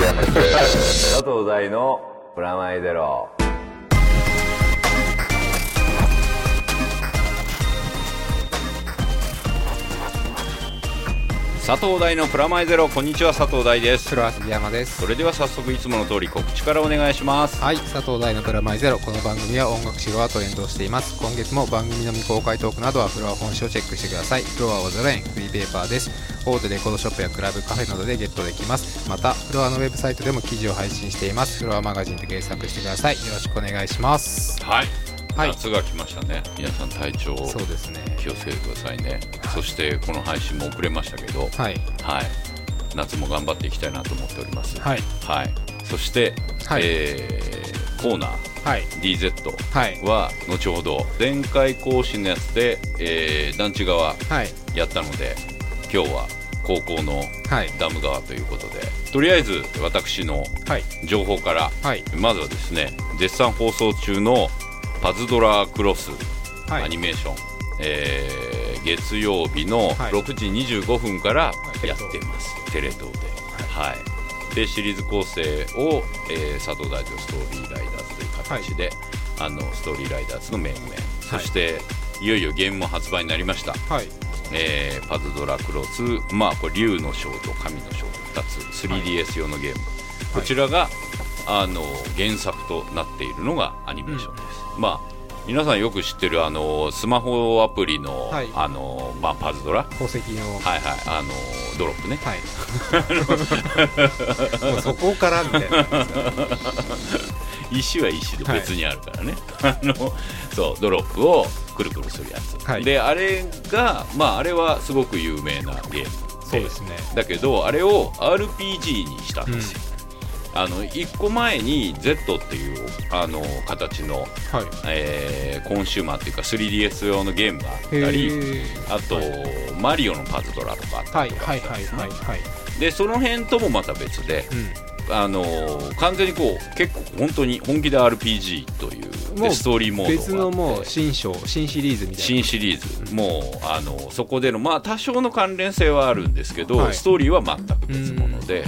佐藤大の。プラマイゼロ。佐藤大のプラマイゼロ。こんにちは佐藤大です。黒橋山です。それでは早速いつもの通り告知からお願いします。はい佐藤大のプラマイゼロ。この番組は音楽シロアと連動しています。今月も番組の未公開トークなどはフロア本誌をチェックしてください。フロアはゼロ円フリーペーパーです。大手レコードショップやクラブカフェなどでゲットできます。またフロアのウェブサイトでも記事を配信しています。フロアマガジンで検索してください。よろしくお願いします。はい、はい。夏が来ましたね。皆さん体調そうですね。気をつけてくださいね。そしてこの配信も遅れましたけどはい。はい。夏も頑張っていきたいなと思っております。はい。はい。そして、はい。えーコーナーはい。DZ はい。は後ほど前回更新のやつで、えー団地側はい。やったので今日は高校のはい。ダム側ということでとりあえず私のはい。情報からはい。まずはですね絶賛放送中のパズドラクロスはい。アニメーション、えー月曜日のはい。6時25分からい。やってます、テレ東で、はい。でシリーズ構成を、えー佐藤大とストーリーライダーズという形で、あのストーリーライダーズの面々、そしていよいよゲームも発売になりました、はい。えーパズドラクロス、まあ、これ竜の章と神の章2つ。3DS 用のゲーム、こちらがあの原作となっているのがアニメーションです、まあ皆さんよく知ってるあのスマホアプリの,、はい。あのまあ、パズドラ？宝石の。はいはい。あのドロップね。はい。もうそこからみたいな石は石で別にあるからね、あのそうドロップをくるくるするやつ、はい。であれがまああれはすごく有名なゲーム。そうですね。だけどあれを RPG にしたんですよ、あの1個前に Z っていうあの形の、はい。えーコンシューマーっていうか 3DS 用のゲームがあったへりー。あと、マリオのパズドラとかあったはいりとかはいはいはいはい。でその辺ともまた別で、うん。あのー完全にこう結構本当に本気で RPG というストーリーモード別のもう新章新シリーズみたいな。新シリーズ。もうあのそこでのまあ多少の関連性はあるんですけど、はい。ストーリーは全く別物で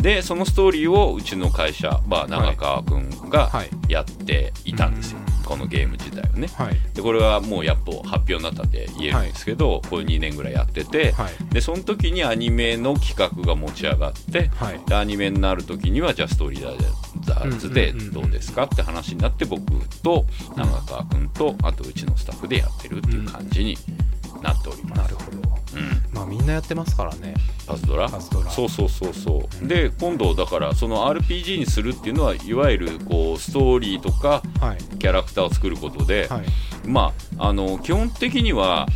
でそのストーリーをうちの会社、まあ、長川君がはいやっていたんですよ、このゲーム自体をね。はい。でこれはもうやっと発表になったって言えるんですけど、これ2年ぐらいやってて、はい。でその時にアニメの企画が持ち上がって、はい。でアニメになる時にはじゃあストーリーダーズでうんうんうんうん。どうですかって話になって僕と長川君とあとうちのスタッフでやってるっていう感じになっております。なるほど。うん。まあみんなやってますからね。パズドラ？パズドラ。そうそうそうそう、で今度だからその RPG にするっていうのはいわゆるこうストーリーとかはい。キャラクターを作ることで、はい。まああの基本的には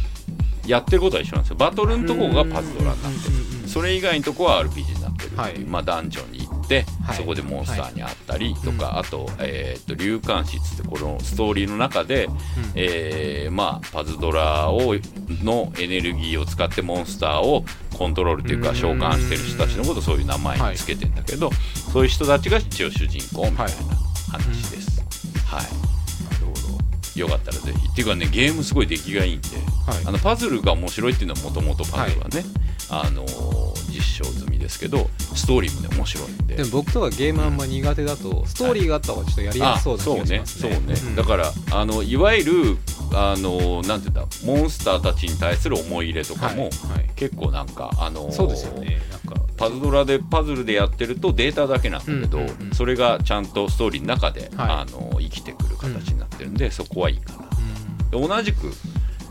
やってることは一緒なんですよ。バトルのとこがパズドラになってる。うんうんうんそれ以外のとこは RPG になってるっていう、はい。まあ、ダンジョンに行って、はい。そこでモンスターに会ったりとか、あと,、えー、と竜冠室ってこのストーリーの中で、えーまあ、パズドラをのエネルギーを使ってモンスターをコントロールというかうん。召喚してる人たちのことをそういう名前につけてんだけど、そういう人たちが一応主人公みたいな話です。はい、なるほど。よかったらぜひ。っていうかねゲームすごい出来がいいんで、はい。あのパズルが面白いっていうのはもともとパズルはね、あのー実証済みですけどストーリーもね面白いんで。でも僕とかゲームあんま苦手だとストーリーがあった方がちょっとやりやすそうな気がしますね。そうねそうね、だらからあのいわゆるあのなんていうんだモンスターたちに対する思い入れとかも、はい。結構なんかあのーそうですよね。なんかパズドラでパズルでやってるとデータだけなんだけど、うんうんうん。それがちゃんとストーリーの中で、はい。あの生きてくる形になってるんで、そこはいいかな。で同じく、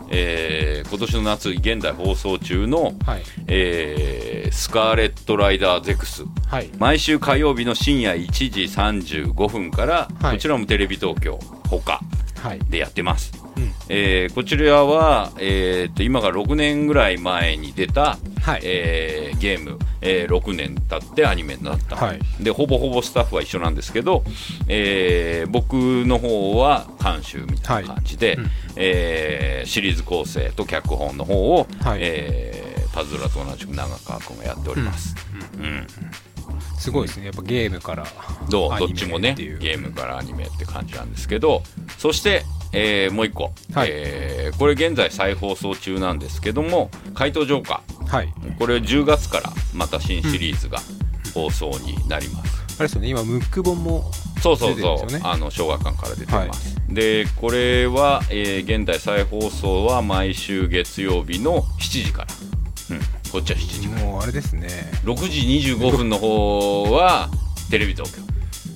えー今年の夏現在放送中の、はい。えースカーレット・ライダー・ゼクス。はい。毎週火曜日の深夜1時35分から、はい。こちらもテレビ東京他はい。でやってます、うん。えーこちらは、えーっと今から6年ぐらい前に出た、はい。えーゲーム、えー6年経ってアニメになった、はい。でほぼほぼスタッフは一緒なんですけど、えー僕の方は監修みたいな感じで、はいうん。えーシリーズ構成と脚本の方を、はい。えーパズドラと同じく長川君がやっております、うん。すごいですね。やっぱゲームからどっちもね。ゲームからアニメって感じなんですけどそして、えーもう一個、はい。えーこれ現在再放送中なんですけども「怪盗ジョーカーはい」これ10月からまた新シリーズが放送になります。あれですよね。今ムック本もそうそうそう、あの小学館から出てます、でこれは、えー現在再放送は毎週月曜日の7時から、うん、こっちは7時から。もうあれですね。6時25分の方はテレビ東京。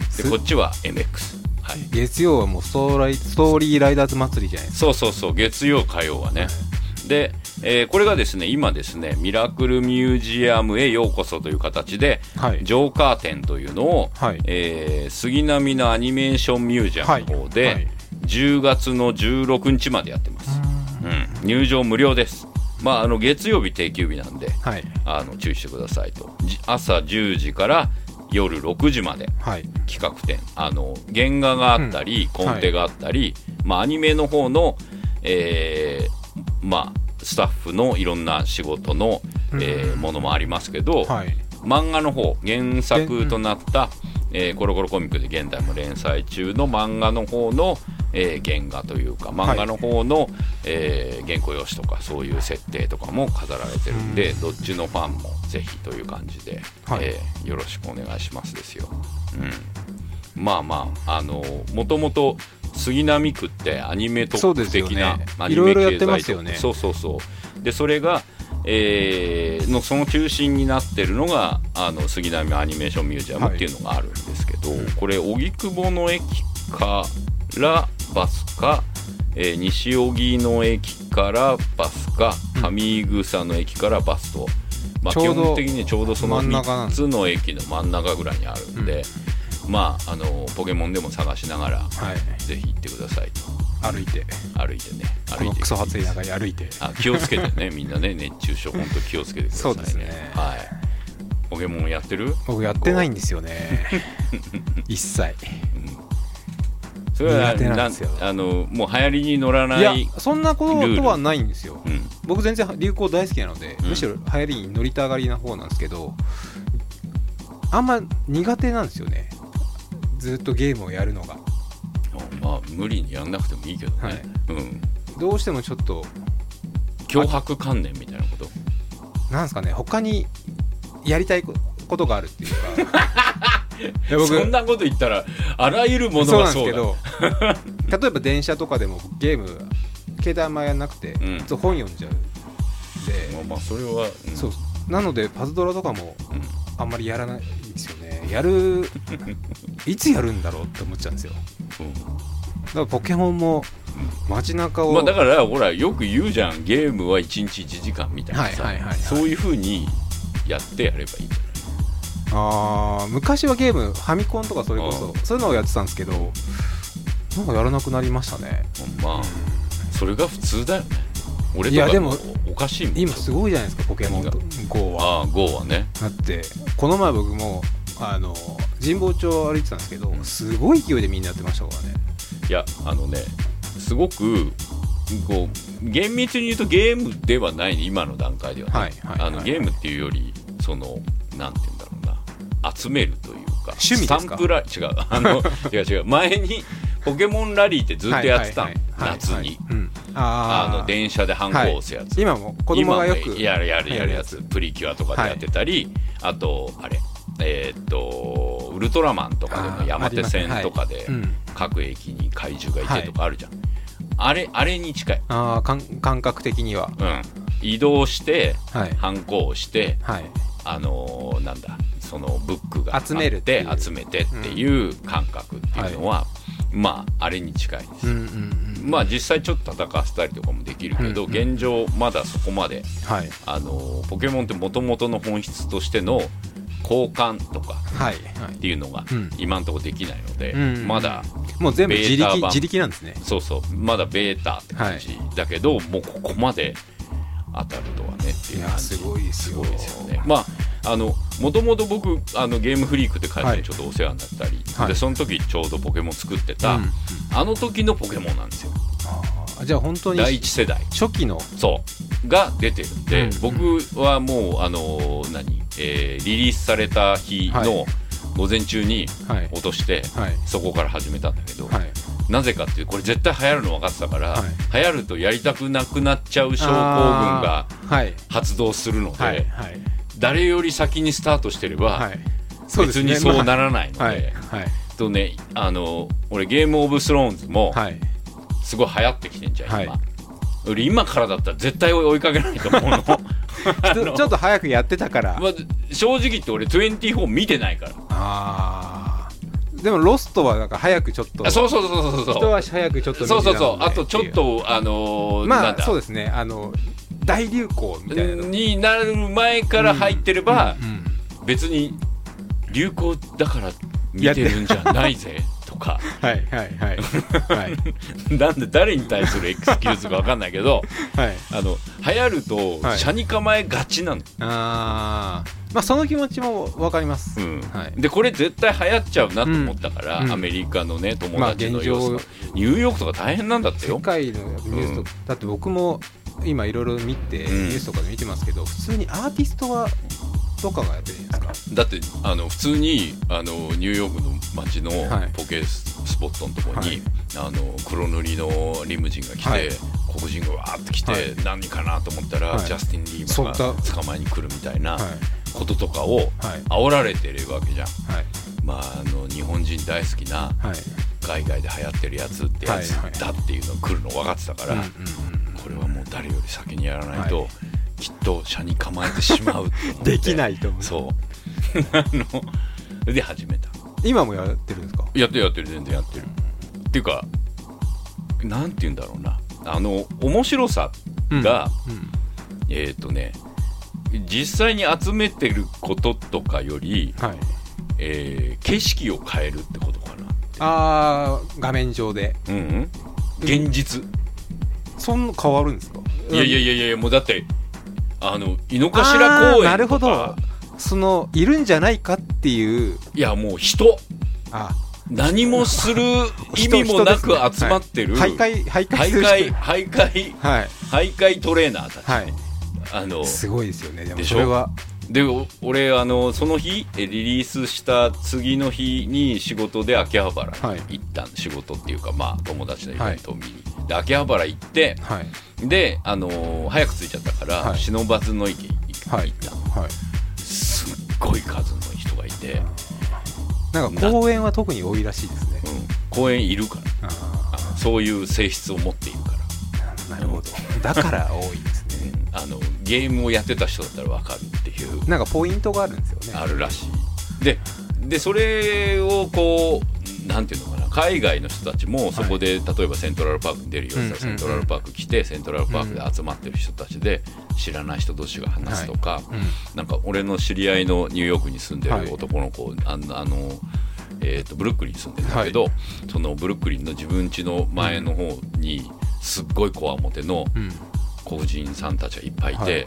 すでこっちは MX はい。月曜はもうストーライストーリーライダーズ祭りじゃないですそうそうそう月曜火曜はね、で、えーこれがですね今ですねミラクルミュージアムへようこそという形で、かはい。ジョーカー展というのを、はい。えー杉並のアニメーションミュージアムの方で、はい。はい10月の16日までやってます、うん、入場無料です。まああの月曜日定休日なんではい。あの注意してくださいと。じ朝10時から夜6時まで。はい。企画展。あの原画があったり、コンテがあったり、まあ、アニメの方の、えーまあ、スタッフのいろんな仕事の、えーものもありますけど、はい。漫画の方原作となった、えーコロコロコミックで現在も連載中の漫画の方の、えー原画というか漫画の方の、えー原稿用紙とかそういう設定とかも飾られてるんで、どっちのファンもぜひという感じで、はい。えーよろしくお願いしますですよ。うん、まあまああのもともと杉並区ってアニメ特区的な、ねアニメ経済ますよね。そうそうそう。でそれが、えーのその中心になってるのがあの杉並アニメーションミュージアムっていうのがあるんですけど、これ荻窪の駅からバスか、えー西荻の駅からバスか上井草の駅からバスと、まあ、基本的にちょうどその真ん中なん3つの駅の真ん中ぐらいにあるんで、まああのポケモンでも探しながら、はい。ぜひ行ってくださいと歩いて。歩いてね。こ歩いて。のクソ暑い中に歩いて。あ気をつけてね。みんなね熱中症本当気をつけてくださいね。そうですね。はい。ポケモンやってる？僕やってないんですよね。一切。それは苦手なんですよ。あのもう流行りに乗らないいやそんなこととはないんですよ。うん。僕全然流行大好きなので、うん。むしろ流行りに乗りたがりな方なんですけどあんま苦手なんですよね。ずっとゲームをやるのがまあ無理にやんなくてもいいけどね、はい。うん。どうしてもちょっと脅迫観念みたいなこと？なんですかね他にやりたいこことがあるっていうか。い や僕そんなこと言ったらあらゆるものそうながそうだんですけど 例えば電車とかでもゲーム携帯あんまやんなくて、うん。本読んじゃうんで、まあまあそれは、うん。そう。なのでパズドラとかもうん。あんまりやらない。んですよね。やるいつやるんだろうって思っちゃうんですよ。うんだからポケモンも街中を、まあ、だからほらよく言うじゃん。ゲームは1日1時間みたいなさ、はいはいはいはい。そういうふうにやってやればいいんじゃないあー昔はゲームファミコンとかそれこそそういうのをやってたんですけどなんかやらなくなりましたね。まあそれが普通だよね俺いやでもおかしいもん。今すごいじゃないですかポケモンと。GO は。ああ GO はね。だってこの前僕もあの神保町歩いてたんですけどすごい勢いでみんなやってましたからね。いやあのねすごくこう厳密に言うとゲームではない今の段階ではね、はいはいはいあのゲームっていうよりそのなんて言うんだろうな。集めるというか。趣味ですか？スタンプラ違う。あの違う違う。前にポケモンラリーってずっとやってたの。はいはいはい夏に、はい。はいうん。あの電車でハンコを押すやつ、今も子供がよくやるやるやるやつ。プリキュアとかでやってたり、あとあれえーっとウルトラマンとかでも山手線とかで各駅に怪獣がいてとかあるじゃん、あれあれに近い、あー感感覚的には。うん、移動してはい。ハンコをしてはいあのーなんだそのブックが集めるっていう。集めてっていう感覚っていうのは、まああれに近いです、うんうんうん。まあ実際ちょっと戦わせたりとかもできるけど、うんうん現状まだそこまではい。あのポケモンってもともとの本質としての交換とかはいはい。っていうのがうん。今のところできないので、うんまだもう全部自力自力なんですね。そうそう。まだベータって感じ、だけどもうここまで当たるとはねっていうすごいですごいですよね。まああのもともと僕あのゲームフリークって会社にちょっとお世話になったり、はい。でその時ちょうどポケモン作ってた、うんあの時のポケモンなんですよ。あーじゃあ本当に第一世代。初期の。そう。が出てるんで、うん。僕はもうあの何、えーリリースされた日のはい。午前中にはい。落として、はい。そこから始めたんだけど、はいなぜかっていうこれ絶対流行るの分かってたから、はい。流行るとやりたくなくなっちゃう症候群が発動するので、はいはい。誰より先にスタートしてれば、はい。ね。別にそうならないので、はいはい。とねあの俺ゲームオブスローンズもはい。すごい流行ってきてんじゃん、はい。今。俺今からだったら絶対追いかけないと思うの。ちょっと早くやってたから。まあ、正直言って俺24見てないから。あーでもロストはなんか早くちょっと。あそうそうそうそうそう。一足早くちょっとそうそうそう。あとちょっとあのーまあそうですね。あの大流行みたいなの。になる前から入ってれば、うん別に流行だから見てるんじゃないぜとか。はいはいはい。はい。なんで誰に対するエクスキューズか分かんないけど はい。あの流行るとはい。車に構えがちなの、あーまあその気持ちも分かります、うん。はい。でこれ絶対流行っちゃうなと思ったから、うん。アメリカのね友まあ達の様子、ニューヨークとか大変なんだって世よ界のニュースとか、だって僕も今いろいろ見て、うん。ニュースとかで見てますけど普通にアーティストがとかがやってるんですか。だってあの普通にあのニューヨークの街のはい。ポケスポットのところに、はい。あの黒塗りのリムジンが来て、はい。黒人がわーって来て、はい。何かなと思ったら、はい。ジャスティン・リーそうだマンが捕まえに来るみたいな。はいこととかをはい。煽られてるわけじゃん。はい。まあ、あの日本人大好きなはい。海外で流行ってるやつってやつだっていうの来るの分かってたから、うんうんこれはもう誰より先にやらないと、はい。きっと車に構えてしまう できないと思う。そう。あので始めた。今もやってるんですか？やってるやってる全然やってる。っていうかなんて言うんだろうな。あの面白さが、うん。えっ、とね実際に集めてることとかより、はい。えー景色を変えるってことかなあー画面上で。うん、うん、現実、そんな変わるんですか？いやいやいややいやもうだってあの井の頭公園とか。なるほど。そのいるんじゃないかっていう。いやもう人。あ何もする意味もなく集まってる、徘徊徘徊徘する徊徘徊。はい。徘徊トレーナーたち、はいあのすごいですよね。でもそれは。でお俺あのその日えリリースした次の日に仕事で秋葉原はいに行った、仕事っていうかまあ友達のイベントを見に、で秋葉原行ってはい。であのー早く着いちゃったから、はい。忍ばずの池行った。の、はい。すっごい数の人がいて、なんか公園は特に多いらしいですね。うん、公園いるから。そういう性質を持っているから。ーなるほど。だから多いですねあのゲームをやってた人だったら分かるっていう。なんかポイントがあるんですよね。あるらしい。ででそれをこうなんていうのかな。海外の人たちもそこで、例えばセントラルパークに出るよううんセントラルパーク来てセントラルパークで集まってる人たちで知らない人同士が話すとか、うん。なんか俺の知り合いのニューヨークに住んではい。る男の子、あのあのえー、とブルックリンに住んでるんだけど、そのブルックリンの自分家の前の方にすっごいこわもてのうん黒人さんたちがいっぱいいて、はい。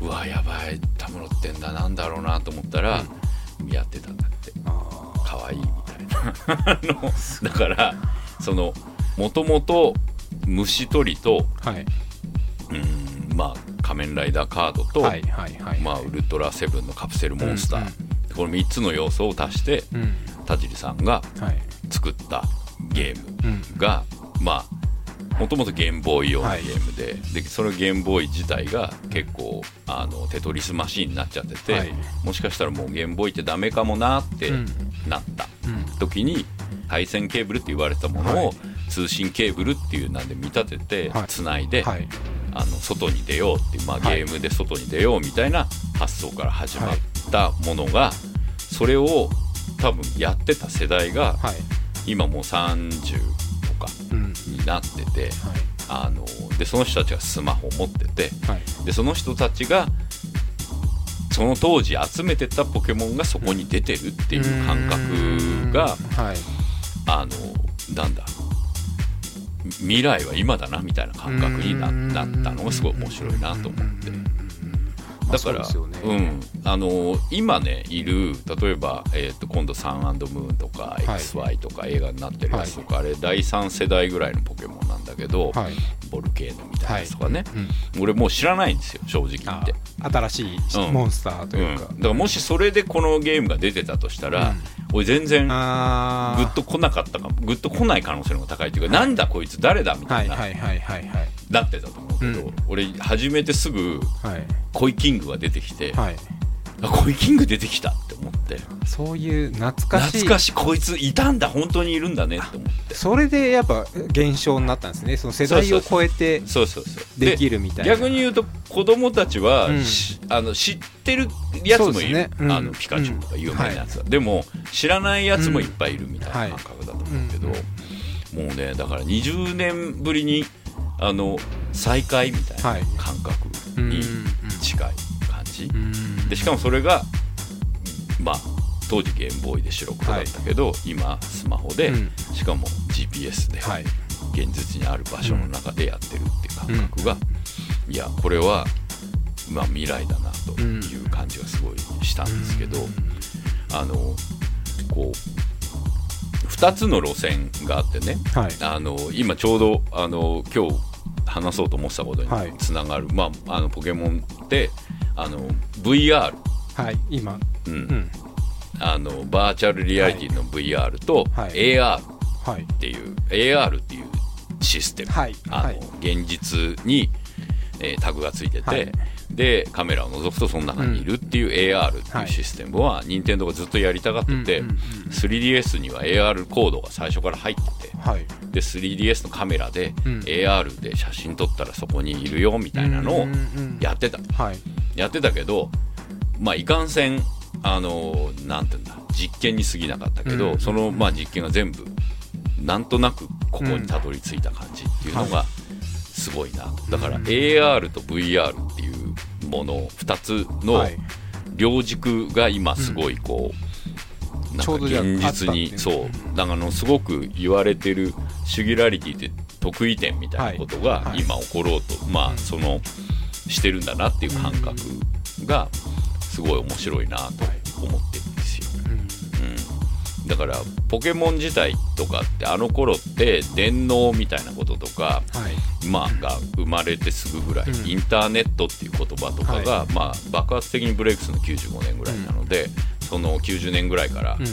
うわやばいたむろってんだなんだろうなと思ったら、やってたんだって。あ可愛いみたいな。あのだからそのもともと虫取りとーはい。うんまあ仮面ライダーカードと、はいはいはい。まあ、ウルトラセブンのカプセルモンスター、うんこの3つの要素を足してうん。田尻さんがはい。作ったゲームうん。がまあもともとゲームボーイ用のゲームで,、でそのゲームボーイ自体が結構あのテトリスマシーンになっちゃってて、はい。もしかしたらもうゲームボーイってダメかもなってうん。なったうん。時に配線ケーブルって言われてたものを、はい。通信ケーブルっていうなんで見立ててはい。つないで、はい。あの外に出ようっていう、まあ、ゲはい。ームで外に出ようみたいな発想から始まったものが、それを多分やってた世代がはい。今もう30とかうんになっててあのでその人たちがスマホを持っててはい。でその人たちがその当時集めてたポケモンがそこに出てるっていう感覚がはい。あのなんだ未来は今だなみたいな感覚にななったのがすごい面白いなと思って。だから、そうん、あの今ねいる例えば、えー、と今度サンムーンとかい。XY とか映画になってるやつとか、あれ第3世代ぐらいのポケモンなんだけど、はい。ボルケーノみたいなやつとかね、うん。俺もう知らないんですよ正直言あって。新しいうんモンスターとうん、いうかだからもしそれでこのゲームが出てたとしたら、うん。俺全然グあッと来なかったかも。グッと来ない可能性の方が高いというか、なんだこいつ誰だみはたいな、いはいはいはいはい。なってたと思うけど、うん。俺始めてすぐはい。コイキングが出てきて、はい。あコイキング出てきた思って。そういう懐かしい。懐かしいこいついたんだ本当にいるんだねって思って。それでやっぱ現象になったんですね。その世代を超えてそうそうそう。できるみたいな。逆に言うと子供たちは、うん。しあの知ってるやつもいる、ね。うん。あのピカチュウとか有名なやつは、でも知らないやつもいっぱいいるみたいな感覚だと思うけど、もうねだから20年ぶりにあの再会みたいなはい。感覚に近い感じ、うん。でしかもそれがまあ当時ゲームボーイで白黒だったけど、今スマホで、うん。しかも GPS で、はい。現実にある場所の中でやってるっていう感覚が、いやこれは、まあ、未来だなという感じがすごいしたんですけど、あのこう2つの路線があってねはい。あの今ちょうどあの今日話そうと思ってたことにはい。つながる、まあ、あのポケモンってあの VR、はい今うん。うんあのバーチャルリアリティの VR とはい。AR はい。っていう AR っていうシステム、はい。あのはい。現実に、えータグがついてて、はい。でカメラを覗くとその中にいるっていう AR ってはい。いうシステムは、任天堂がずっとやりたがってて、うんうんうん 3DS には AR コードが最初から入っててはい。で 3DS のカメラでうん。AR で写真撮ったらそこにいるよみたいなのをやってた、はい。やってたけどまあいかんせんあのなんていうんだ実験に過ぎなかったけど、うん。そのまあ実験が全部なんとなくここにたどり着いた感じっていうのがすごいな、だから AR と VR っていうもの2つのはい。両軸が今すごいこう、なんかちょうどじゃあ現実にそう。だかのすごく言われてるシュギュラリティって得意点みたいなことがはいはい。今起ころうと、まあそのしてるんだなっていう感覚がすごい面白いなと思ってるんですよ。うん、だからポケモン自体とかってあの頃って電脳みたいなこととか、はい。まあ、が生まれてすぐぐらい、うん。インターネットっていう言葉とかが、はまあ、爆発的にブレイクするの95年ぐらいなので、その90年ぐらいから、うん。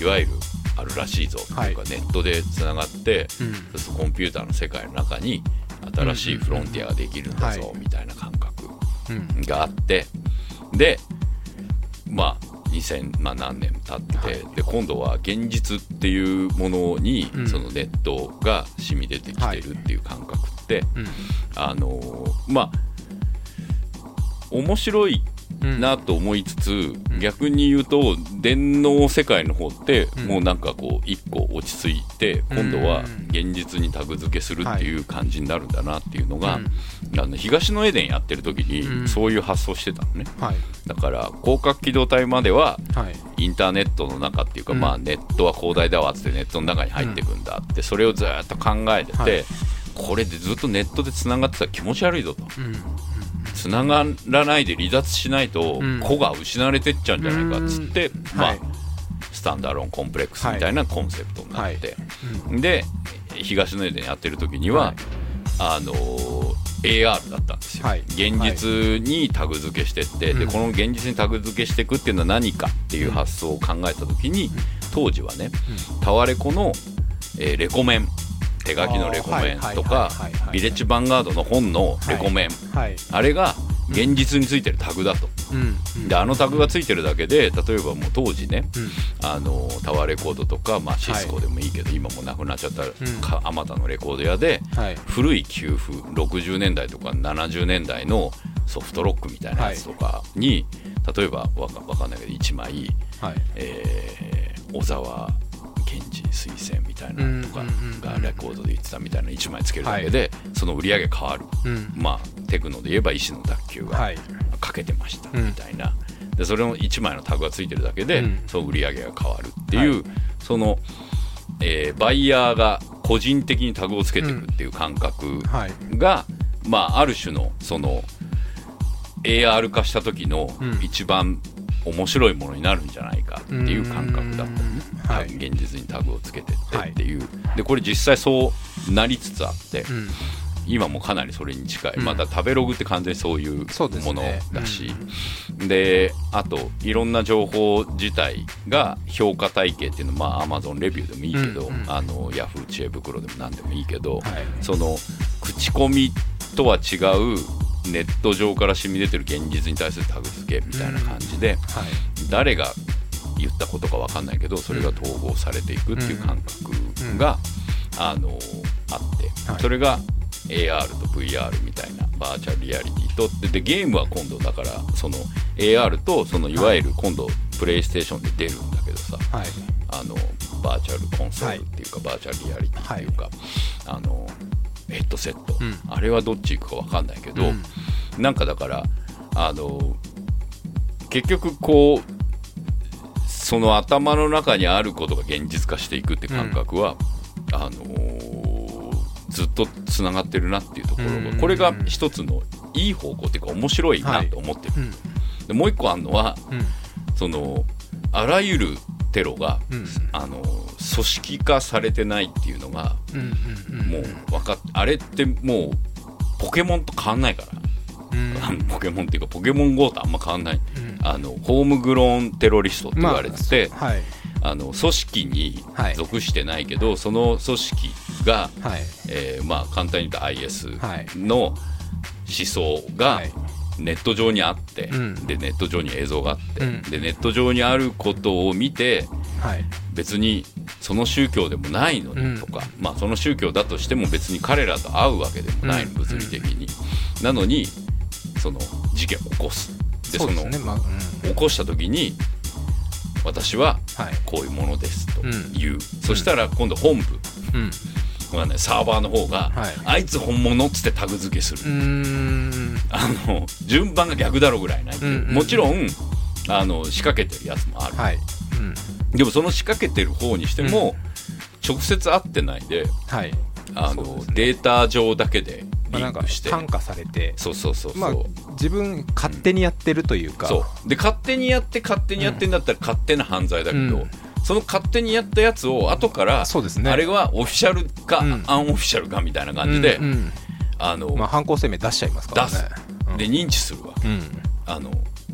いわゆるあるらしいぞっていうか、はい。ネットでつながって、うん。そうするとコンピューターの世界の中に新しいフロンティアができるんだぞ、はい。みたいな感覚うん。があってでまあ2000、まあ、何年経って、はい。で今度は現実っていうものに、うん。そのネットが染み出てきてるっていう感覚って、うん。あのーまあ面白いうんなと思いつつ、逆に言うと電脳世界の方って、うん。もうなんかこう一個落ち着いて、今度は現実にタグ付けするっていう感じになるんだなっていうのが、あの東のエデンやってる時うん。にそういう発想してたのね、はい。だから広角機動隊までははい。インターネットの中っていうか、うん。まあネットは広大だわっつってネットの中に入っていくんだって、それをずっと考えてて、はい。これでずっとネットでつながってたら気持ち悪いぞと。うんつながらないで離脱しないとうん。子が失われてっちゃうんじゃないかっつって、まあはい。スタンダーロンコンプレックスみたいなコンセプトになって、うんで東の絵でやってる時には、はい。あのー AR だったんですよ、はい。現実にタグ付けしてって、でうん。この現実にタグ付けしていくっていうのは何かっていう発想を考えた時に当時はね、タワレコの、えーレコメン手書きのレコメンとかビレッジヴァンガードの本のレコメン、はいあれが現実についてるタグだと。うんであのタグがついてるだけで例えばもう当時ねうんあのタワーレコードとか、まあ、シスコでもいいけど、今もなくなっちゃったあまたのレコード屋ではい古い給付60年代とか70年代のソフトロックみたいなやつとかに、例えばわかわかんないけど1枚、はいえー小沢健二推薦みたいなのとかうんうんうんがレコードで言ってたみたいな1枚つけるだけで、その売り上げ変わる、うん。まあテクノで言えば石の卓球がはい。かけてましたうんみたいな、でそれの1枚のタグがついてるだけで、うん。その売り上げが変わるっていう、その、えーバイヤーが個人的にタグをつけていくっていう感覚はい。が、まあ、ある種のその AR 化した時のうん。一番面白いものになるんじゃないかっていう感覚だったのね、うん。はい。現実にタグをつけてってはいっていう、でこれ実際そうなりつつあって、うん。今もかなりそれに近い、うん。また食べログって完全にそういうものだし。で,、あといろんな情報自体が評価体系っていうのは、まあ、Amazon レビューでもいいけど、うんうん。あの Yahoo! 知恵袋でも何でもいいけど、はい。その口コミとは違うネット上から染み出てる現実に対するタグ付けみたいな感じで、はい。誰が言ったことか分かんないけどそれが統合されていくっていう感覚が、あのあって、はい。それが AR と VR みたいなバーチャルリアリティとででゲームは今度だからその AR とそのいわゆる今度プレイステーションで出るんだけどさ、はい。あのバーチャルコンソールっていうか、バーチャルリアリティっていうか、あのヘッドセット、うん。あれはどっち行くか分かんないけど、うん。なんかだからあの結局こうその頭の中にあることが現実化していくって感覚は、あのずっとつながってるなっていうところが、うん。これが一つのいい方向っていうか面白いなと思ってる、うんでもう一個あるのはうん。そのあらゆるテロが、うん。あの組織化されてないっていうのがうんうん。もう分かっあれってもうポケモンと変わんないから、うん。ポケモンっていうかポケモン GO とあんま変わんない。うん。あのホームグローンテロリストって言われてて、はい。あの組織にはい。属してないけど、その組織が、はい。えーまあ、簡単に言うと IS はい。の思想がはい。ネット上にあって、うん。でネット上に映像があって、うん。でネット上にあることを見てはい。別にその宗教でもないのにとか、まあ、その宗教だとしても別に彼らと会うわけでもないの、うん。物理的に、なのにその事件を起こす。でそのね。まあうん。起こした時に私ははい。こういうものですとうん。言う、そしたら今度本部うん。がねサーバーの方が、はい。あいつ本物っつってタグ付けする、あの順番が逆だろぐらいない、う。んうんもちろんあの仕掛けてるやつもある、はい。うんでもその仕掛けてる方にしても、直接会ってないではい。あのね。データ上だけでリまあなんかンクして、感化されて。そうそうそうそう、まあ自分勝手にやってるというか。そう。で勝手にやって勝手にやってんだったら勝手な犯罪だけど、うん。その勝手にやったやつを後からそうですね。あれはオフィシャルか、うん。アンオフィシャルかみたいな感じで、あのまあ犯行声明出しちゃいますからね。出す、うん。で認知するわあの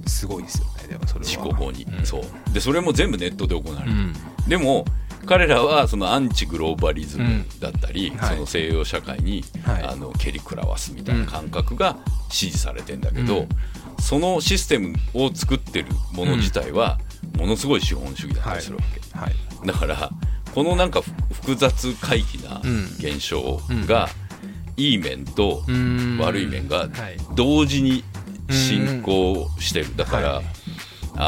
すごいですよねでもそれは。に、うん。そう。でそれも全部ネットで行われる、うん。でも彼らはそのアンチグローバリズムだったり、んはい。その西洋社会に、はい。あの蹴り食らわすみたいな感覚が支持されてんだけど、うん。そのシステムを作ってるもの自体はものすごい資本主義だったりするわけ、はい。だからこのなんかふ複雑回帰なうん。現象が、いい面とうん。悪い面がはい。同時に進行してる。だから、はい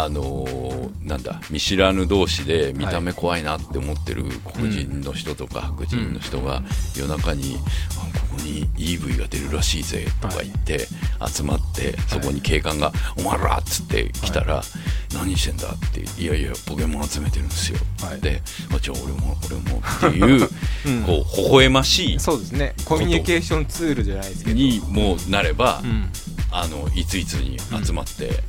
あのーなんだ見知らぬ同士で見た目怖いなって思ってる黒人の人とか白人の人が夜中に「あここに EV が出るらしいぜ」とか言って集まってそこに警官が「お前ら!」っつって来たら「何してんだ?」って「いやいやポケモン集めてるんですよ」はい。で「あじゃあ俺も俺も」っていう うん。こう微笑ましいそうですね。コミュニケーションツールじゃないですけど。にもうなれば、うん。あのいついつに集まって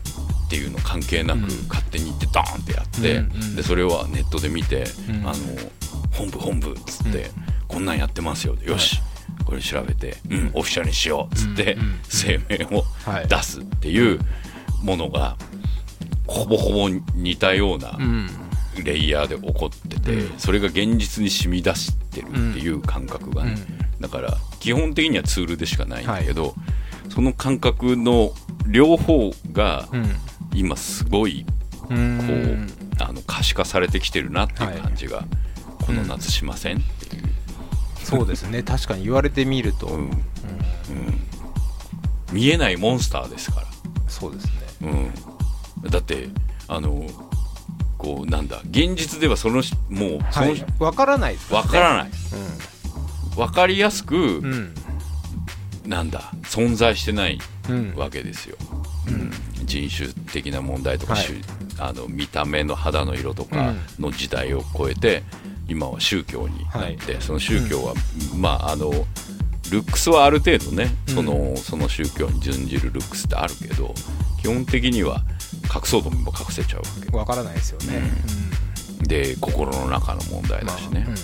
っていうの関係なくうん。勝手に行ってドーンってやって、うんうん。でそれはネットで見て、うん。あの本部本部っつって、うん。こんなんやってますよでよし、これ調べて、うん、オフィシャルにしようっつって、声明をはい出すっていうものがほぼほぼ似たようなうん。レイヤーで起こってて、うん。それが現実に染み出してるっていう感覚がね、だから基本的にはツールでしかないんだけど、その感覚の両方がうん今すごいうこうんあの可視化されてきてるなっていう感じがこの夏しません？っていう、そうですね。確かに言われてみると、うん。うん。見えないモンスターですかそうですね。ら、うん、だってあのこうなんだ現実ではそのもうその、はいわからないですわからない。いわかりやすく、うん。うんなんだ存在してないうん。わけですよ、うん人種的な問題とか、はい。あの見た目の肌の色とかの時代を超えて、今は宗教になって、その宗教は、まああのルックスはある程度ねその,、その宗教に準じるルックスってあるけど基本的には隠そうとも隠せちゃうわけ。わからないですよね、で心の中の問題うんだしね、まあ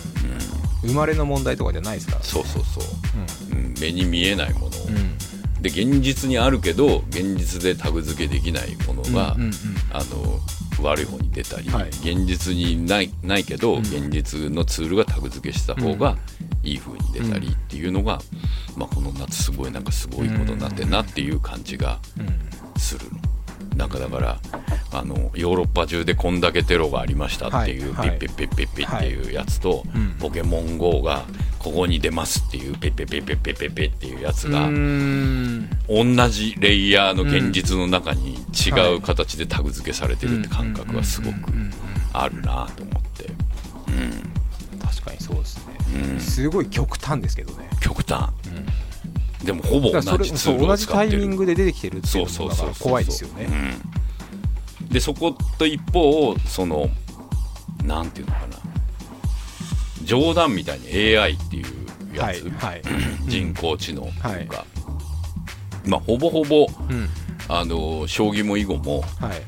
うん。生まれの問題とかじゃないですからそうそうそう、うん。目に見えないものを、うんで現実にあるけど現実でタグ付けできないものが、うんうんうん。あの悪い方に出たり、はい。現実にないないけど、うん。現実のツールがタグ付けした方がいい風に出たりっていうのが、まあ、この夏すごいなんかすごいことになってんなっていう感じがうん。するの。なんかだからあのヨーロッパ中でこんだけテロがありましたっていう、はい。はい。ピッピッピッピッピッっていうやつと、うん。ポケモン GO がここに出ますっていうピッピッピッピッピッピッピッっていうやつが、ん。同じレイヤーの現実の中に違う形でタグ付けされてるって感覚がすごくあるなと思って、確かにそうですね、うん。すごい極端ですけどね。極端、でもほぼ同じツールそう同を使ってるじタイミングで出てきてるっていそううのがそうそうそう。怖いですよね。うん。でそこと一方そのなんていうのかな冗談みたいに AI っていうやつ、はいはい。人工知能というか、まあほぼほぼうん。あの将棋も囲碁もはい。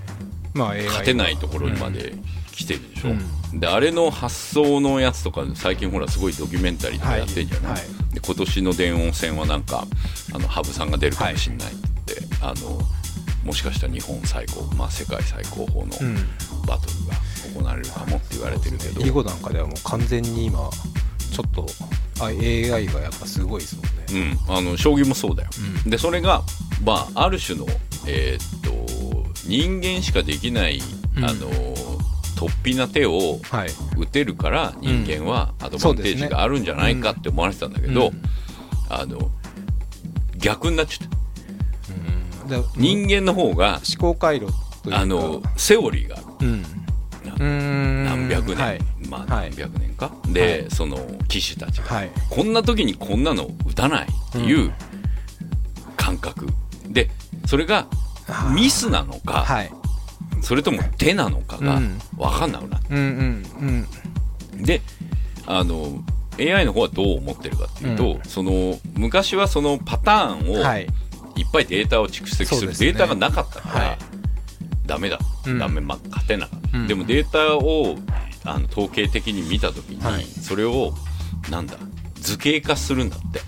まあ勝てないところにまで来てるでしょ、うん。であれの発想のやつとか最近ほらすごいドキュメンタリーとかやってんじゃない、はい。はいで今年の電音戦はなんかあの羽生さんが出るかもしれないって、あのもしかしたら日本最高、まあ、世界最高峰のうん。バトルが行われるかもって言われてるけど、囲碁なんかではもう完全に今ちょっとあ AI がやっぱすごいですもんね。うん、あの将棋もそうだよ、うん。でそれが、まあ、ある種の、えーっと人間しかできない、うん。あの突飛な手をはい。打てるから人間はアドバンテージがあるんじゃないかって思われてたんだけど、うん。あの逆になっちゃった人間の方が、思考回路あのセオリーがある。うん。何百年、はい。まあはい。何百年か、で、はい。その騎士たちが、はい。こんな時にこんなの打たないっていう感覚、でそれがミスなのか、はい。それとも手なのかがうん。分かんなくなって、であの AI の方はどう思ってるかっていうと、うん。その昔はそのパターンをはいいっぱいデータを蓄積する、ね。データがなかったから、はい。ダメだ、うん。ダメ、まあ、勝てなかった、うん。でもデータをあの統計的に見た時に、はい。それをなんだ図形化するんだって。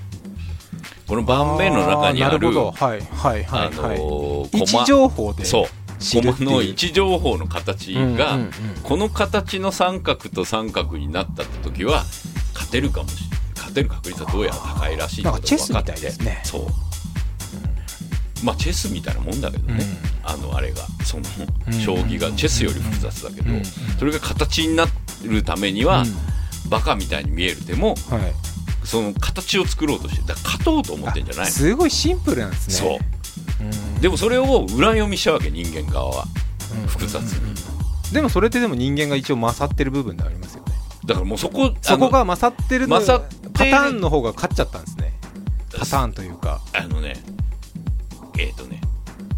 この盤面の中にあるあのー位置情報でそう。コマの位置情報の形が、この形の三角と三角になった時は勝てるかもしれない。勝てる確率はどうやら高いらしいなんかチェスみたいですね。そう、まあチェスみたいなもんだけどね、あのあれが。そのうん。将棋がチェスより複雑だけど、うん。それが形になるためには、バカみたいに見える手もうんはい。その形を作ろうとしてだから勝とうと思ってんじゃないあすごいシンプルなんですね。そう。うん。でもそれを裏読みしちゃうわけ人間側は。うん。複雑に。でもそれってでも人間が一応勝ってる部分でありますよね。だからもうそこそこが勝ってるパターンの方が勝っちゃったんですね。パターンというか。あのねえっ、とね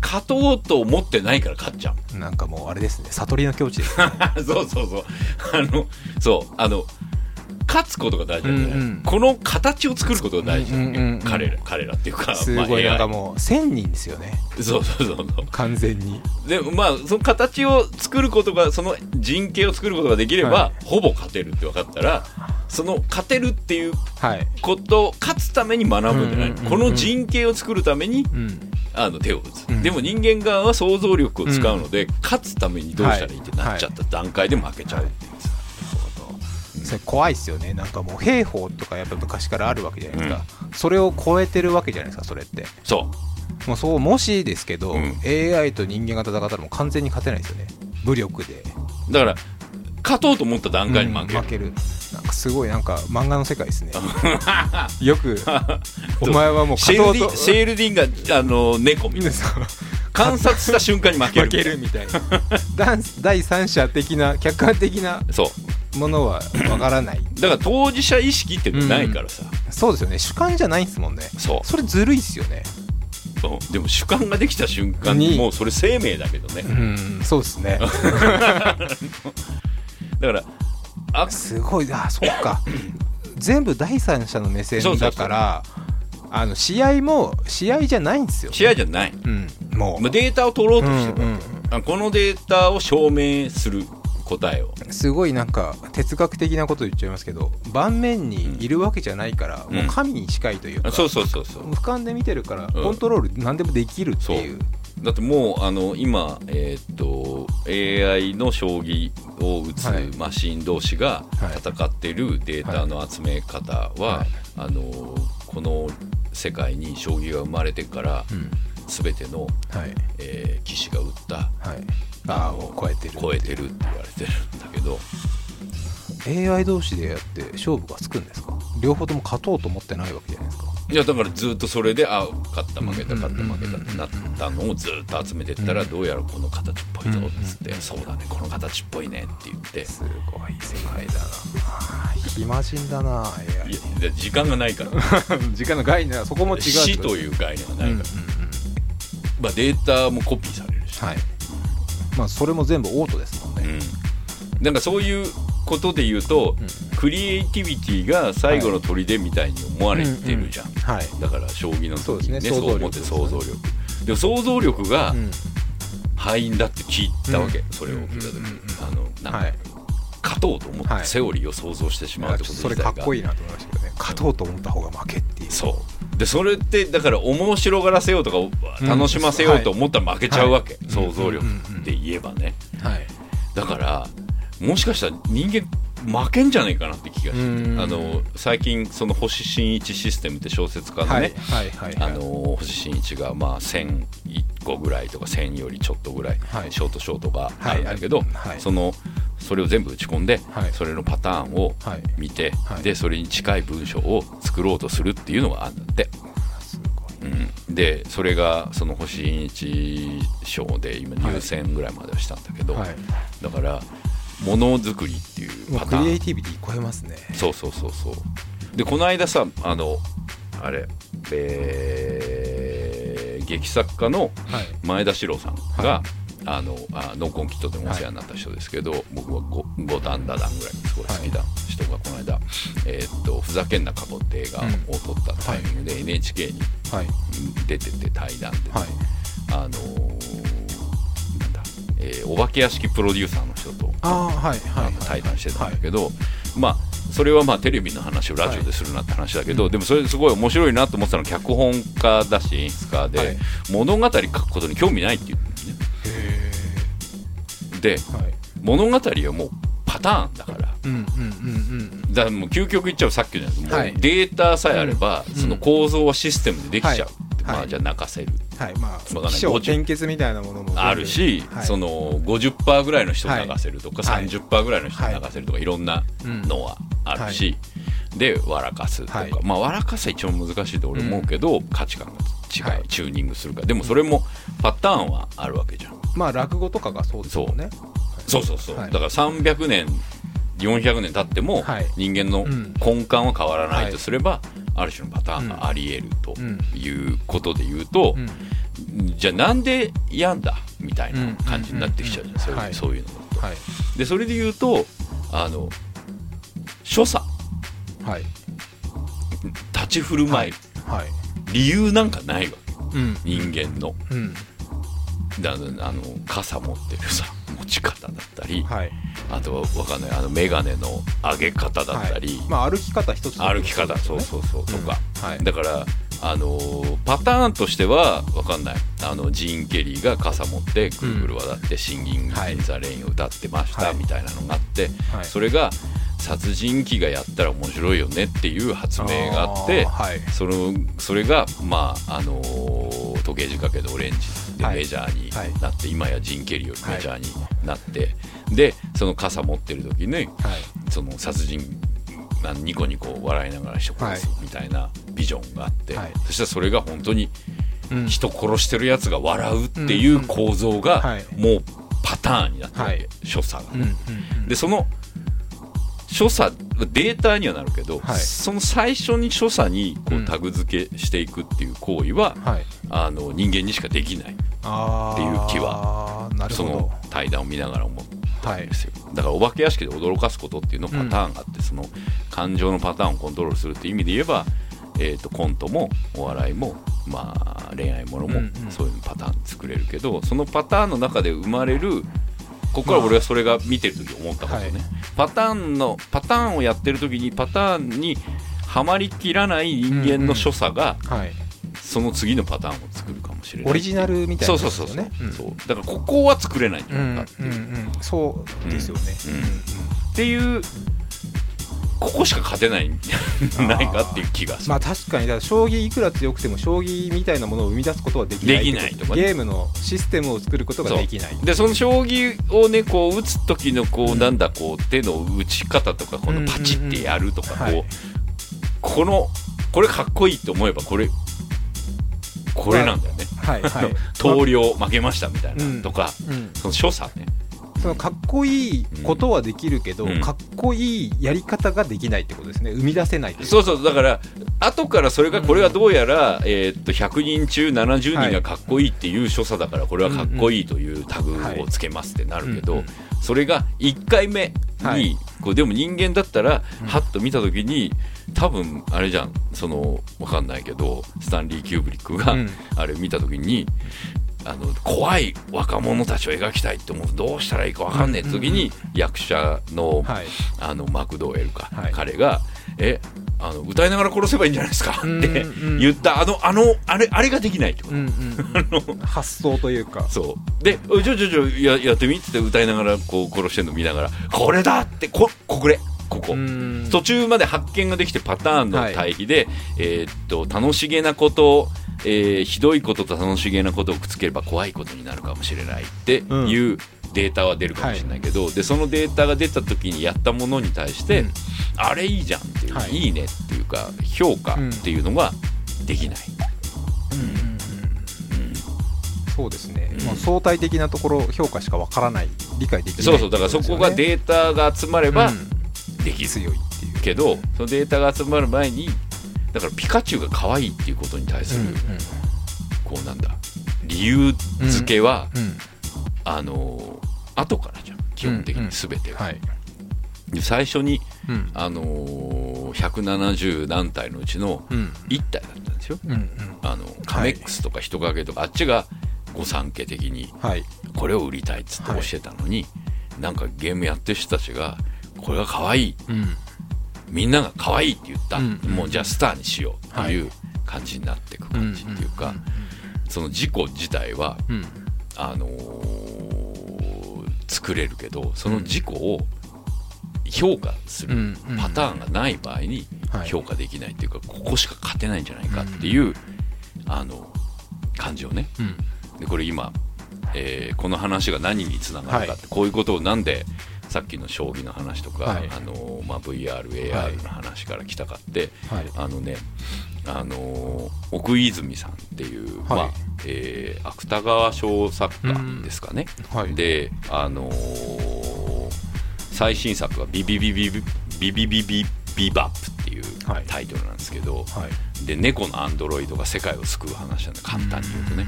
勝とうと思ってないから勝っちゃう。なんかもうあれですね悟りの境地ですね。そうそうそう。あのそうあの勝つことが大事なんだよ、うんうん。この形を作ることが大事なんだよ、うんうんうん彼ら彼らっていうかすまあごいなんかもう1000人ですよね。そうそうそうそう。完全に。でまあその形を作ることがその陣形を作ることができれば、はほぼ勝てるって分かったらその勝てるっていうはい。こと勝つために学ぶんじゃない、うんうんうんうん。この陣形を作るためにうん。あの手を打つ、うん。でも人間側は想像力を使うので、勝つためにどうしたらいいってなっちゃった段階で負けちゃうっていう。さ、それ怖いですよね。なんかもう兵法とかやっぱ昔からあるわけじゃないですか、それを超えてるわけじゃないですかそれって。そう。もうそうもしですけど、うん。AI と人間が戦ったらもう完全に勝てないですよね。武力で。だから勝とうと思った段階に負ける、うん負ける。なんかすごいなんか漫画の世界ですね。よく お前はもうシェ勝とうと。ールディンシェールディンがあの猫みたいな。観察した瞬間に負ける負けるみたいな。第三者的な客観的な。そうものはわからない。だから当事者意識っていうのないからさ、そうですよね。主観じゃないんですもんね。そう。それずるいっすよね。う。んでも主観ができた瞬間にに。もうそれ生命だけどね。うん。そうですね。だからあすごい。あそっか。全部第三者の目線だからあの試合も試合じゃないんですよ試合じゃない。うん。もまあデータを取ろうとしてるわうんうんこのデータを証明する答えを。うすごいなんか哲学的なこと言っちゃいますけど盤面にいるわけじゃないから、うん。もう神に近いというか、あそうそうそうそう。俯瞰で見てるからうん。コントロール何でもできるっていう、だってもうあの今、えーっと AI の将棋を打つはい。マシン同士がはい。戦ってるデータの集め方は、はい。あのこの世界に将棋が生まれてからうん。全ての、はい。えー棋士が打ったはいあー超えてる超えてるって言われてるんだけど。AI 同士でやって勝負がつくんですか？両方とも勝とうと思ってないわけじゃないですか。いやだからずっとそれであ勝った負けたうん勝った負けたってなったのをずっと集めてったらどうやらこの形っぽいぞっつってそうだねこの形っぽいねって言って。すごい世界だな。暇人だな AI いや時間がないから。時間の概念はそこも違う死という概念がないから、まあ、データもコピーされるし、はいまあそれも全部オートですもんね、うん、なんかそういうことで言うと、クリエイティビティが最後の砦みたいに思われてるじゃん、はい。だから将棋の時にねそうですね。そう思って想像力。でも想像力がうん。敗因だって聞いたわけ、うん。それを聞いた時、うんうんうん。あのなんか、はい勝とうと思ってはい。セオリーを想像してしまうってことそれ自体が。かっこいいなと思いましたけどね。勝とうと思った方が負けっていう。そう。でそれってだから面白がらせようとか楽しませようと思ったら負けちゃうわけ、はい想像力うん。うんうんで言えばね。はい。だからもしかしたら人間負けんじゃないかなって気がしてうん。あの最近その星新一システムって小説家のね、星新一がまあ1001個ぐらいとか1000よりちょっとぐらい、はい。ショートショートがあるんだけど、はい。はいそのそれを全部打ち込んで、はい。それのパターンをはい。見て、はい。でそれに近い文章を作ろうとするっていうのがあるんだって、うん、でそれがその星新一賞で今入選ぐらいまではしたんだけど、はい。だからものづくりっていうパターン。クリエイティビティ超えますね。そうそうそうそう。でこの間さあのあれえー劇作家のはい。前田史郎さんが、はあのあノンコンキットでもお世話になった人ですけど、僕は 5, 五段ダダンぐらいす。ごい好きな人がこの間、えーっと「ふざけんな過去」って映画を撮ったタイミングで NHK にはい。出てて対談で、はい。あのえーお化け屋敷プロデューサーの人と対談してたんだけど、まあそれはまあテレビの話をラジオでするなって話だけど、でもそれすごい面白いなと思ってたのは脚本家だし演出家で、はい。物語書くことに興味ないって言うんですね。ではい。物語はもうパターンだから。うんうんうんうん。だからもう究極言っちゃうさっきのやつ。もうはい。データさえあれば、うん。その構造はシステムでできちゃう、はいはいまあじゃあ泣かせる。はい。まあ起承転結みたいなものもあるし、はい。その50%ぐらいの人を流せるとか、はい。30%ぐらいの人を流せるとか、い、ろんなのはあるし、で笑かすとか、はい。まあ笑かすは一番難しいと俺思うけど、価値観が違い。チューニングするから。でもそれもパターンはあるわけじゃん。まあ落語とかがそうですもんね。そう。そうそう、はい。だから300年400年経ってもはい。人間のうん。根幹は変わらないとすれば、ある種のパターンがあり得るとうん。いうことで言うと、うん。じゃあなんでやんだ？みたいな感じになってきちゃうじゃん、そういうはい。そういうのだと。はい。でそれで言うとあの所作。はい。立ち振る舞い、はい。理由なんかないわけ。うん。人間の。うん。だあの傘持ってるさ持ち方だったり、はい。あとは分かんないあの眼鏡の上げ方だったり、はい。まあ歩き方一つ歩き方そうそうそうとか、うん。はい。だからあのーパターンとしては分かんない。あのジーン・ケリーが傘持ってぐるぐる渡って「Singing はい in the Rain」を歌ってました、はい。みたいなのがあって、はい。それが殺人鬼がやったら面白いよねっていう発明があってそのそれがまああのー時計仕掛けのオレンジではい。メジャーになって、今やジーン・ケリーよりメジャーになって、でその傘持ってる時にはい。その殺人ニコニコ笑いながら人殺すはみたいなビジョンがあって、はい。そしたらそれが本当にうん。人殺してるやつが笑うっていう構造がはい。もうパターンになってるわけ、はい。所作がうんね。うん。でその所作データにはなるけど、はい。その最初に所作にこううん。タグ付けしていくっていう行為は、はい。あの人間にしかできないあっていう気はその対談を見ながら思ったはいんですよ、だからお化け屋敷で驚かすことっていうのパターンがあって、その感情のパターンをコントロールするっていう意味で言えば、えー、とコントもお笑いも、まあ、恋愛ものもうんうん。そういうパターン作れるけどそのパターンの中で生まれるここから俺はそれが見てる時思ったことね、はい。パターンのパターンをやってる時にパターンにはまりきらない人間の所作がはいその次のパターンを作るかもしれない。オリジナルみたいなそうそうそうそう,、ねん。そう。だからここは作れない。んじゃうんないかっていう、うんうん。そうですよね。うん。っていうここしか勝てない。んじゃないかっていう気がする、まあ確かにだから将棋いくら強くても将棋みたいなものを生み出すことはできないできないとかね。ゲームのシステムを作ることができない。でその将棋をねこう打つ時のこう、うんなんだこう手の打ち方とかこのパチってやるとか、こううんうんうんはい。このこれかっこいいと思えばこれこれなんだよね、はいはい。投了負けましたみたいな、うん。とかうん。その所作ね。そのかっこいいことはできるけど、うん。かっこいいやり方ができないってことですね。生み出せないというそうそうだから後からそれがこれがどうやら、えーっと100人中70人がかっこいいっていう所作だからこれはかっこいいというタグをつけますってなるけど、うんうんそれが1回目に、はい。こうでも人間だったらうん。はっと見た時に多分あれじゃんそのわかんないけどスタンリー・キューブリックがうん。あれ見た時に。あの怖い若者たちを描きたいって思うどうしたらいいかわかんない時に役者のはい。あのマクドウェルか、はい。彼が「えあの歌いながら殺せばいいんじゃないですか」って言ったあのあのあれあれができないってこと、発想というか。そう。で「おいちょちょちょややってみ」って歌いながらこう殺してんの見ながら「これだ!」ってこここれここ、うん。途中まで発見ができてパターンの対比で、えーっと楽しげなこと、えーひどいことと楽しげなことをくっつければ怖いことになるかもしれないっていうデータは出るかもしれないけど、でそのデータが出た時にやったものに対して、うん。あれいいじゃんっていう、はい。い、いねっていうか評価っていうのができない。そうですね、うん。まあ、相対的なところ評価しかわからない理解できないそうそう。だからそこがデータが集まればうんできる、強いっていうけどそのデータが集まる前にだからピカチュウが可愛いっていうことに対する、こうなんだ理由付けは、うんうん。あのー後からじゃん。基本的に全てが、はい。で最初に、うん。あのー170何体のうちのうん。1体だったんですよ、うんうん。あのカメックスとか人影とか、あっちが御三家的にはい。これを売りたいっつって教えたのに、なんかゲームやってる人たちがこれが可愛い。うん。みんなが可愛いって言った、うん。もうじゃあスターにしようっていう感じになっていく感じっていうか、その事故自体はうん。あのー作れるけどその事故を評価するパターンがない場合にはい。評価できないっていうか、ここしか勝てないんじゃないかっていう、あの感じをね。うん。でこれ今、えーこの話が何につながるかって、こういうことをなんでさっきの将棋の話とか、はい、あのまあ、VRAI の話から来たかって、はい、あのねあの奥泉さんっていう、はい、まあえー、芥川賞作家ですかね、うん、で、あのー、最新作はビビビビビ「ビビビビビバップ」っていうタイトルなんですけど、はい。で猫のアンドロイドが世界を救う話なんで簡単に言うとね、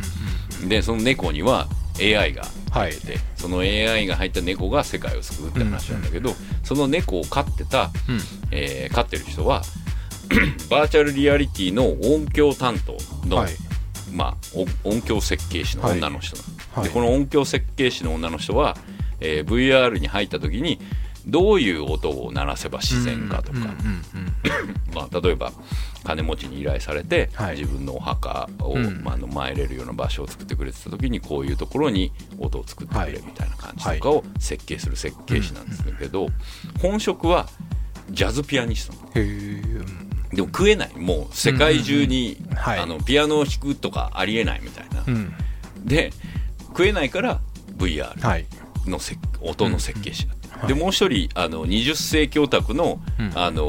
でその猫には AI が入ってて、その AI が入った猫が世界を救うって話なんだけど、その猫を飼ってた、うん。えー飼ってる人は バーチャルリアリティの音響担当の、はい。まあ、お音響設計士の女の人なの、はい。でこの音響設計士の女の人は、えー VR に入った時にどういう音を鳴らせば自然かとか、まあ、例えば金持ちに依頼されて、はい。自分のお墓を、うん。まあ、あの参れるような場所を作ってくれてた時にこういうところに音を作ってくれはい。みたいな感じとかを設計する設計士なんですけど、本職はジャズピアニストでも食えない。もう世界中に、うんうんはい。あのピアノを弾くとかありえないみたいな、うん。で食えないから VR はい。のせ音の設計士だっでもう一人あの20世紀オタクの,、うん。あの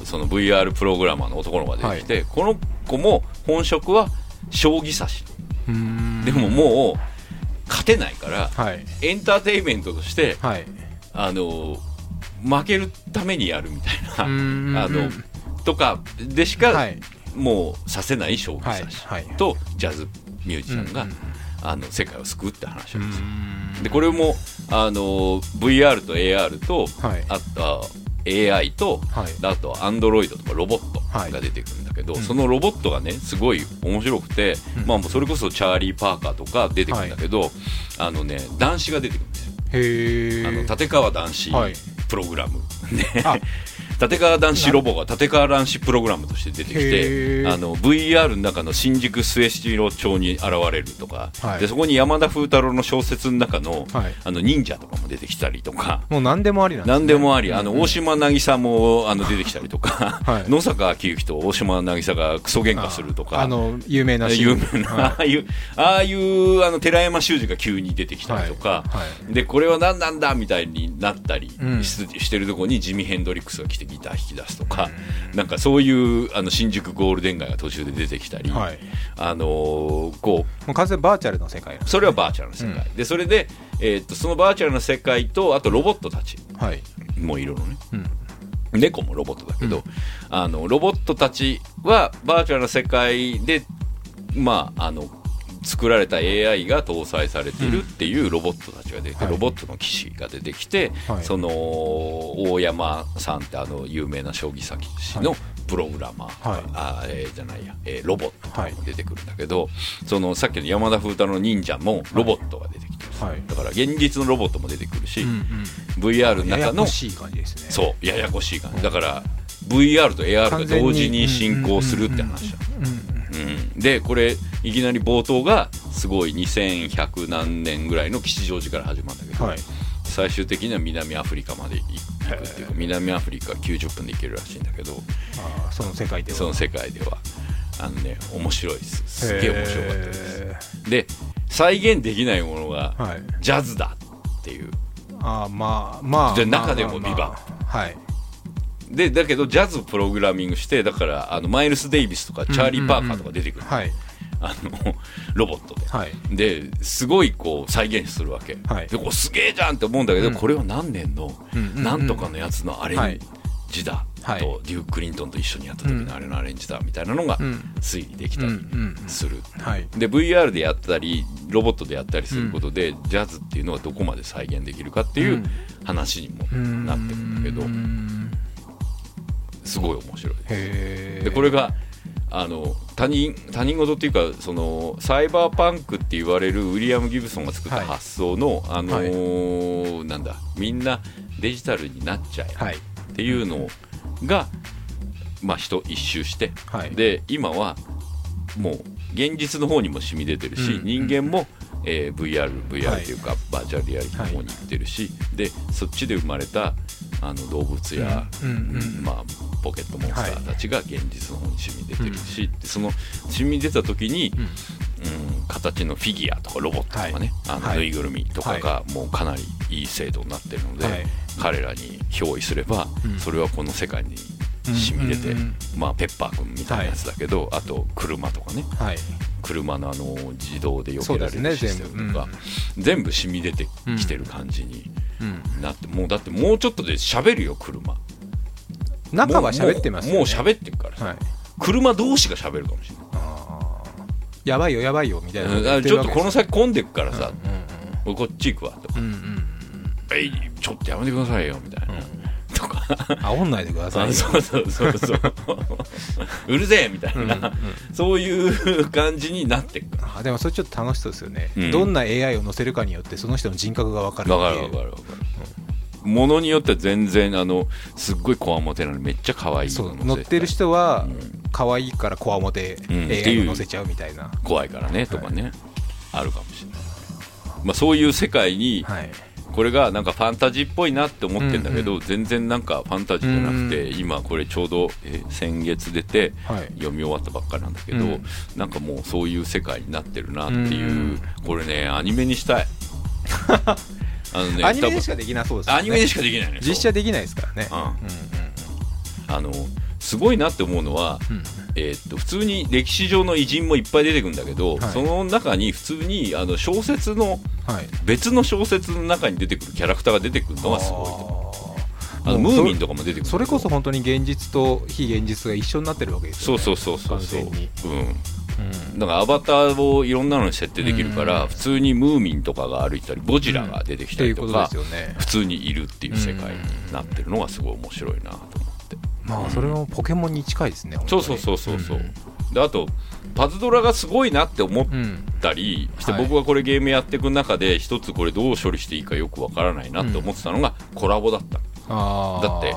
ーその VR プログラマーの男の子が出てきて、この子も本職は将棋指し。うん。でももう勝てないからはい。エンターテインメントとして、はい。あのー負けるためにやるみたいな、うん。あのとかでしか、はい。もうさせない将棋指し、とジャズミュージシャンが、あの世界を救うって話なんですよ。うん。でこれもあの VR と AR と、はい。あと AI と、はい。あと Android とかロボットはい。が出てくるんだけど、うん。そのロボットがねすごい面白くて、うん。まあ、もうそれこそチャーリー・パーカーとか出てくるんだけど、あのね男子が出てくるんですよ。へえあの立川男子はい。プログラム、ねあ 立川男子ロボが立川男子プログラムとして出てきへてー。あの VR の中の新宿末広町に現れるとか、はい。でそこに山田風太郎の小説の中の,、はい。あの忍者とかも出てきたりとか。もう何でもありなんですね。何でもあり、あの大島渚もあの出てきたりとか、はい。野坂昭之と大島渚がクソ喧嘩するとか、あの有名なシー有ン名な、はああいう、ああいうあの寺山修司が急に出てきたりとか、でこれは何なんだみたいになったりうん。し,、してるところにジミ・ヘンドリックスが来てギター弾き出すとか、なんかそういうあの新宿ゴールデン街が途中で出てきたり、はい。あのーこうもう完全にバーチャルの世界なんですそれはバーチャルの世界、でそれで、えーっとそのバーチャルの世界とあとロボットたち。はい。もいるのね。うん。猫もロボットだけど、あのロボットたちはバーチャルな世界で、まあ、あの作られた AI が搭載されているっていうロボットたちが出てロボットの騎士が出てきて、はい。その大山さんってあの有名な将棋指しのプログラマー、はい。あえーじゃないや、えーロボットとかはいも出てくるんだけど、そのさっきの山田風太郎の忍者もロボットが出てきてる、はい。だから現実のロボットも出てくるし、うん VR のやや中のこしい感じですね。そうややこしい感じ。だから VR と AR が同時に進行するって話だ。うん。でこれいきなり冒頭がすごい2100何年ぐらいの吉祥寺から始まるんだけど、はい。最終的には南アフリカまで行くっていうか南アフリカ90分で行けるらしいんだけどあーその世界では。その世界では。あのね面白いです。すげえ面白かったです。へで再現できないものがーはい。ジャズだっていう。あーまあまあでまあ中でもまあビバン。まあはい。でだけどジャズプログラミングしてだからあのマイルス・デイビスとかチャーリー・パーカーとか出てくる、はいあのロボットで。はい。ですごいこう再現するわけ、はい。でこうすげえじゃんって思うんだけど、うん。これは何年のうなんとかのやつのアレはい。ンジだ、はい。とデューク・クリントンと一緒にやった時のあれのアレンジだみたいなのがうん。推理できたりする、はい。で VR でやったりロボットでやったりすることで、ジャズっていうのがどこまで再現できるかっていううん。話にもなってくるんだけど、うん。すごい面白いです。でこれがあの他人他人事っていうかそのサイバーパンクって言われるウィリアム・ギブソンが作ったはい。発想の、あのーなんだみんなデジタルになっちゃえはい。っていうのが、まあ、人一周して、はい。で今はもう現実の方にも染み出てるし、うん。人間も、えー VR, は VR いというか、バーチャルリアリティの方に行ってるし、でそっちで生まれたあの動物や、うんうんうん。まあ、ポケットモンスターたちが現実の方に染み出てるし、でその染み出た時に、うん。形のフィギュアとかロボットとかね、あのはい。ぬいぐるみとかがもうかなりいい精度になってるので、はい。彼らに憑依すれば、うん。それはこの世界に染み出て、まあ、ペッパーくんみたいなやつだけど、あと車とかね。はい。車のあの自動で避けられるシステムとか全全部,、染み出てきてる感じにうん。なって、もうだってもうちょっとで喋るよ車。中は喋ってますよね。もう喋ってるから。さ、はい。車同士が喋るかもしれない。やばいよやばいよみたいなちょっとこの先混んでくからさ、うん俺こっち行くわとか、えいちょっとやめてくださいよみたいな、とか。煽んないでくださいそうそうそうそう。うるせえみたいな、そういう感じになってく。あでもそれちょっと楽しそうですよね、うん。どんな AI を乗せるかによってその人の人格が分かるわかるわかるわかる、ものによっては全然あのすっごいこわもてなのにめっちゃ可愛いそうの乗ってる人はうん。可愛いからこわもて AI う。を乗せちゃうみたいな、怖いからねとかね、あるかもしれない、まあ、そういう世界にはいこれがなんかファンタジーっぽいなって思ってるんだけど、全然なんかファンタジーじゃなくて、今これちょうどえ先月出てはい。読み終わったばっかりなんだけど、うん。なんかもうそういう世界になってるなっていう、うんこれねアニメにしたい。あのねアニメでしかできなそうですよね。アニメでしかできないのよ実写できないですからね。うん。あのすごいなって思うのは、うん。うんえーっと普通に歴史上の偉人もいっぱい出てくるんだけど、はい。その中に普通にあの小説のはい。別の小説の中に出てくるキャラクターが出てくるのがすごいと。あのムーミンとかも出てくるそれこそ本当に現実と非現実が一緒になってるわけですよね。そうそうそうそうそう、完全に。うん、だからアバターをいろんなのに設定できるから、うん。普通にムーミンとかが歩いたりゴジラが出てきったりとか、普通にいるっていう世界になってるのがすごい面白いな。まあそれもポケモンに近いですねそうそうそうそうそう、であとパズドラがすごいなって思っうんうん。たりして、はい。僕がこれゲームやっていく中で一つこれどう処理していいかよくわからないなって思ってたのがコラボだっただって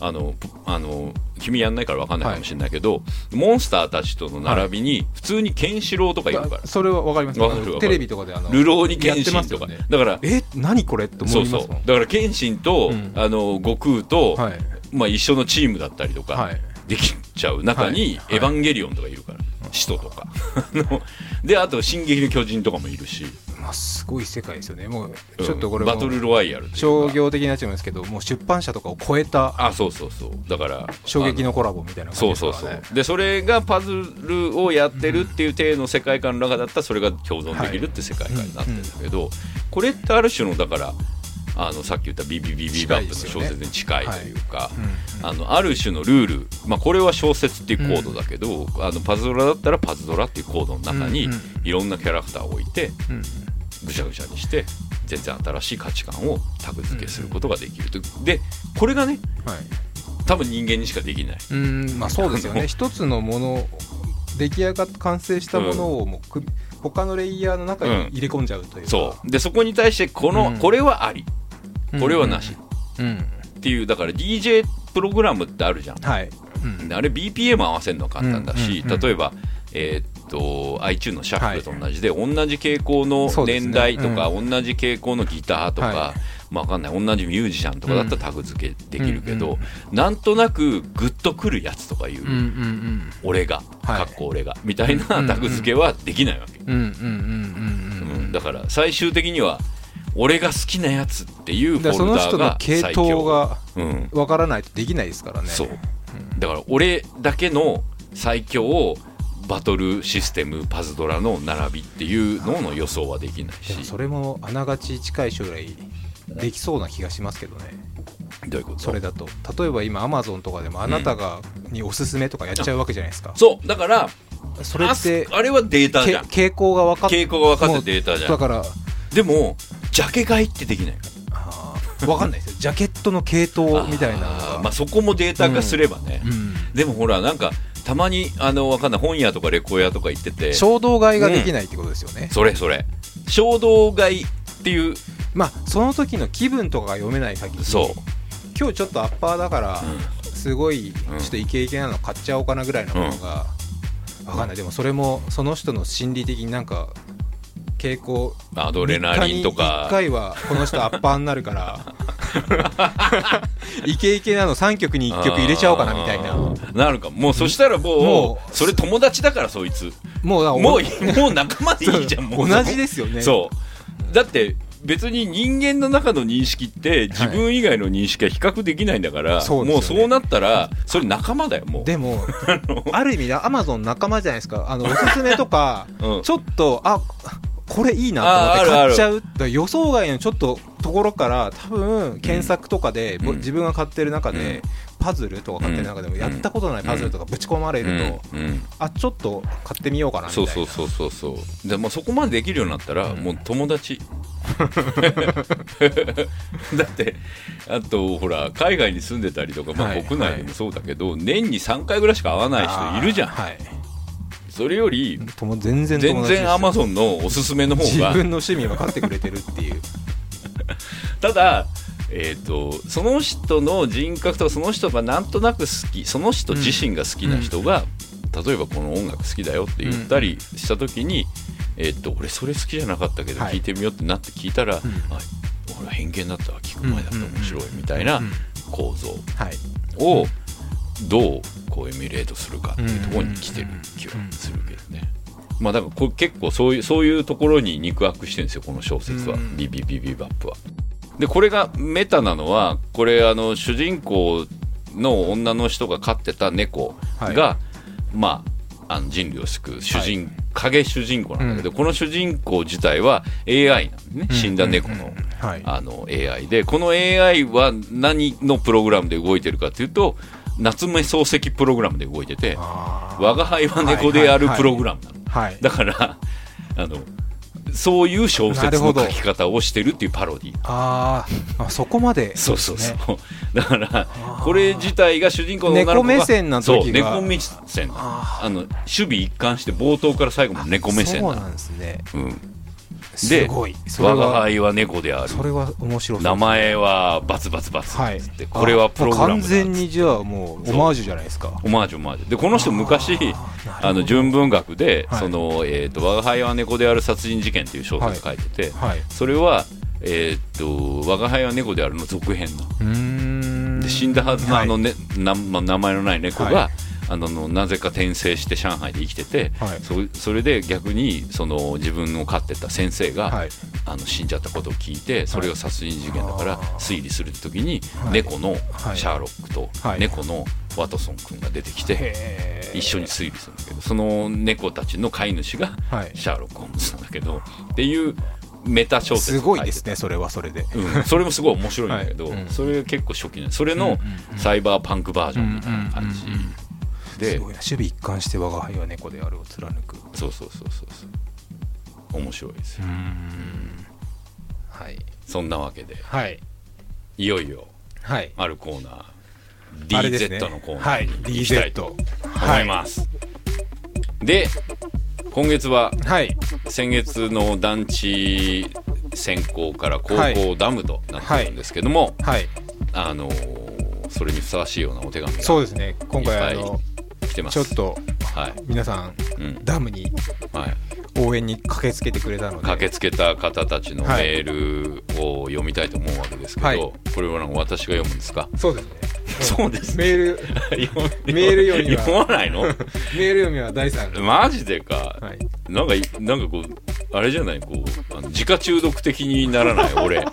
あのぷあの君やんないから分かんないかもしれないけど、モンスターたちとの並びに普通にケンシロウとかいるから、それはわかります。わかるテレビとかであの流浪に謙やって信とか、ね。だからえ何これ？って思そそういうますもん。だから謙信と、うん。あの悟空と、はい。まあ、一緒のチームだったりとか、はい。できちゃう中に、はい。エヴァンゲリオンとかいるから、使徒とか。であと「進撃の巨人」とかもいるしまあすごい世界ですよね。もううん。ちょっとこれもバトルロワイヤル商業的になっちゃうんですけどもう出版社とかを超えたあそうそうそう。だから衝撃あのコラボみたいなそうそうそ感じですからね。うでそれがパズルをやってるっていう体の世界観の中だったらそれが共存できるって世界観になってるんだけど、これってある種のだからあのさっき言ったビビビビバップの小説に近いというか、あのある種のルール、まあ、これは小説っていうコードだけど、あのパズドラだったらパズドラっていうコードの中にいろんなキャラクターを置いてうんぐちゃぐちゃにして全然新しい価値観をタグ付けすることができるとでこれがねはい。多分人間にしかできない。うんまあそうですよね。一つのもの出来上がって完成したものをもうく他のレイヤーの中に入れ込んじゃうというか。そう。でそこに対してこの、うん。これはあり。これはなし。うん。っていうだから DJ プログラムってあるじゃん。はい。うん。であれ BPM 合わせるのは簡単だし、うんうんうん例えば、えーっと iTunes のシャッフルと同じで、同じ傾向の年代とか、同じ傾向のギターとか、はまあ、わかんない。同じミュージシャンとかだったらタグ付けできるけど、うんなんとなくグッとくるやつとかいう、うんうん俺が、はい。かっこ俺がみたいなうんうんタグ付けはできないわけ、うんうんうんうんうん。うん。だから最終的には俺が好きなやつっていうフォルダーがの系最強統がうん、わからないとできないですからね。そう。だから俺だけの最強バトルシステムパズドラの並びっていうのの予想はできないし。それもあながち近い将来できそうな気がしますけどね。どういうこと？それだと。例えば今アマゾンとかでもあなたがにおすすめとかやっちゃうわけじゃないですか、そう。だからそれってああれはデータじゃん。け傾向が分かっ傾向が分かってデータじゃん。だから。でもジャケ買いってできない。かあー。分かんないですよ。ジャケットの系統らみたいなまあそこもデータ化すればね、うん。でもほらなんかたまにあのわかんない本屋とかレコヤとか行ってて。衝動買いができないってことですよね、それそれ。衝動買いっていう。まあその時の気分とかが読めない限りそう。今日ちょっとアッパーだから、うすごいちょっとイケイケなの買っちゃおうかなぐらいのものが、わかんない。でもそれもその人の心理的になんか傾向。アドレナリンとか。1回はこの人アッパーになるから。イケイケなの3曲に1曲入れちゃおうかなみたいな。なるか。もうそしたらもうそれ友達だからそいつ。もうもう もう仲間でいいじゃんもう。同じですよね。そう。だって別に人間の中の認識って自分以外の認識は比較できないんだから、そうですよね。もうそうなったらそれ仲間だよもう。でも ある意味でアマゾン仲間じゃないですか。あのおすすめとか、うん。ちょっとあこれいいなと思って買っちゃう。だ予想外のちょっとところから多分検索とかで、ぼうん。自分が買ってる中で、パズルとか買ってる中でもうん。やったことないパズルとかぶち込まれると、うん。うん。あちょっと買ってみようかなみたいな。そうそうそうそうそう。でもそこまでできるようになったら、もう友達。だってあとほら海外に住んでたりとか、まあ、はい。国内でもそうだけど、年に3回ぐらいしか会わない人いるじゃん、はいそれより全然全然アマゾンのおすすめの方が。自分の趣味分かってくれてるっていう。ただ、えー、とその人の人格とかその人がなんとなく好きその人自身が好きな人が、例えばこの音楽好きだよって言ったりした時に、えー、と俺それ好きじゃなかったけどはい。聞いてみようってなって聞いたら、あ俺は偏見だったわ。聞く前だった。面白い。みたいな構造はい。をどうこうエミュレートするかっていうところに来てる気はするけどね。まあだから結構そういうそういうところに肉薄してるんですよこの小説は、うん。ビビビビバップは。でこれがメタなのはこれあの主人公の女の人が飼ってた猫が、はまああの人類を救う主人、影主人公なんだけど、この主人公自体は AI なんでね、死んだ猫の,、はい。あの AI で。この AI は何のプログラムで動いてるかというと夏目漱石プログラムで動いててあ我が輩は猫であるプログラムなの、ーはい。だからあのそういう小説の書き方をしてるっていうパロディあー。あそこまで。そうそうそう、ね。だからこれ自体が主人公の女の子が猫目線な時がそう猫目線。あの守備一貫して冒頭から最後まで猫目線なんですね。うんで我がは輩は猫である。それは面白そう名前はバツバツバツはい。っつって、これはプログラムだ完全にじゃあもうオマージュじゃないですか。オマージュオマージュ。でこの人昔あの純文学で、はい。そのえーと「我が輩は猫である殺人事件」っていう小説書いてて、はい。それはえー、と我が輩は猫であるの続編のうで死んだはずのあの、はい。ねなま名前のない猫が、はいあののなぜか転生して上海で生きてて、はい。そそれで逆にその自分の飼ってた先生が、はい。あの死んじゃったことを聞いてそれが殺人事件だから推理する時にはい。猫のはい。シャーロックとはい。猫のワトソン君が出てきて一緒に推理するんだけどその猫たちの飼い主がはい。シャーロック・ホームズなんだけどっていうメタ小説すごいですねそれはそれで。うん、それもすごい面白いんだけど、は いうん。それ結構初期ねそれのサイバーパンクバージョンみたいな感じで。守備一貫して我が輩は猫であるを貫く。そうそうそうそうそう。面白いですよ。はい。そんなわけで。はい。いよいよ。はい。あるコーナー。DZ のコーナはい。ーに行きたいと思います、で今月ははい。先月の団地選考から高校ダムとなってるんですけども、はい。あのーそれにふさわしいようなお手紙がそうですね。今回あの来てます。ちょっとはい、皆さんうん。ダムにはい、応援に駆けつけてくれたので。駆けつけた方たちのメはい。ールを読みたいと思うわけですけど、はい。これはなんか私が読むんですか？そうですね。そうですメール読 メール読みは。読まないの？メール読みは第三マジでか、はい。なんかいなんかこうあれじゃない？こうあの自家中毒的にならない？俺。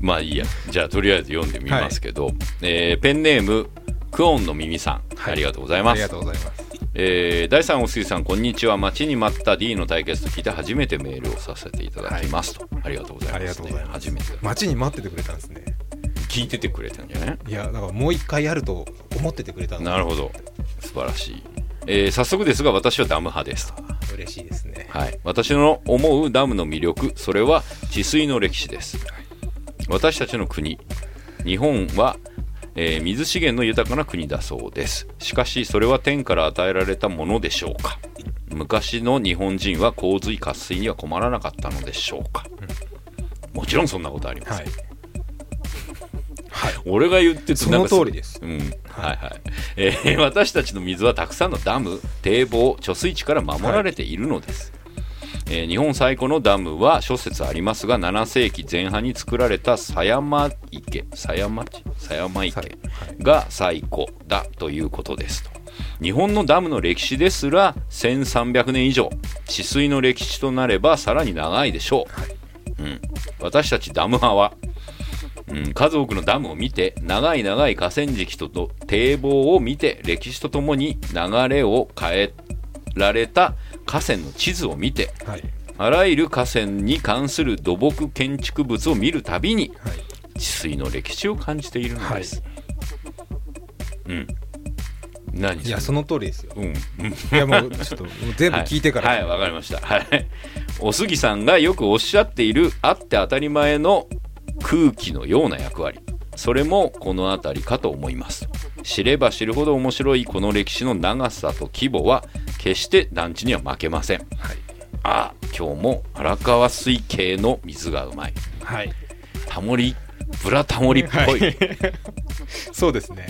まあいいや。じゃあとりあえず読んでみますけど、えーペンネームクオンの耳さん、はい。ありがとうございます。ありがとうございます。えー第3おすぎさんこんにちは。待ちに待った D の対決と聞いて初めてメールをさせていただきますと、ありがとうございます、ね、ありがとうございます。初めて待ちに待っててくれたんですね。聞いててくれたんじゃないいやだからもう一回やると思っててくれたなるほど。素晴らしい、えー早速ですが私はダム派ですと。嬉しいですね。はい、私の思うダムの魅力それは治水の歴史です。私たちの国日本は、えー水資源の豊かな国だそうです。しかしそれは天から与えられたものでしょうか？昔の日本人は洪水渇水には困らなかったのでしょうか、もちろんそんなことありません、はい。俺が言っててその通りです。うん、はいはい、えー私たちの水はたくさんのダム堤防貯水池から守られているのです、えー日本最古のダムは諸説ありますが7世紀前半に作られた狭山池狭山地狭山池はい。が最古だということです。と日本のダムの歴史ですら1300年以上治水の歴史となればさらに長いでしょう、うん、私たちダム派はうん、数多くのダムを見て長い長い河川敷とと堤防を見て歴史とともに流れを変えられた河川の地図を見てはい。あらゆる河川に関する土木建築物を見るたびにはい。治水の歴史を感じているのです、うん。何いやその通りですよ。うん。うんいやもうちょっと全部聞いてから。はいはいわ、かりました。はい。お杉さんがよくおっしゃっているあって当たり前の空気のような役割それもこの辺りかと思います。知れば知るほど面白いこの歴史の長さと規模は決して団地には負けません。はい。ああ今日も荒川水系の水がうまい。はい。タモリブラタモリっぽい、そうですね。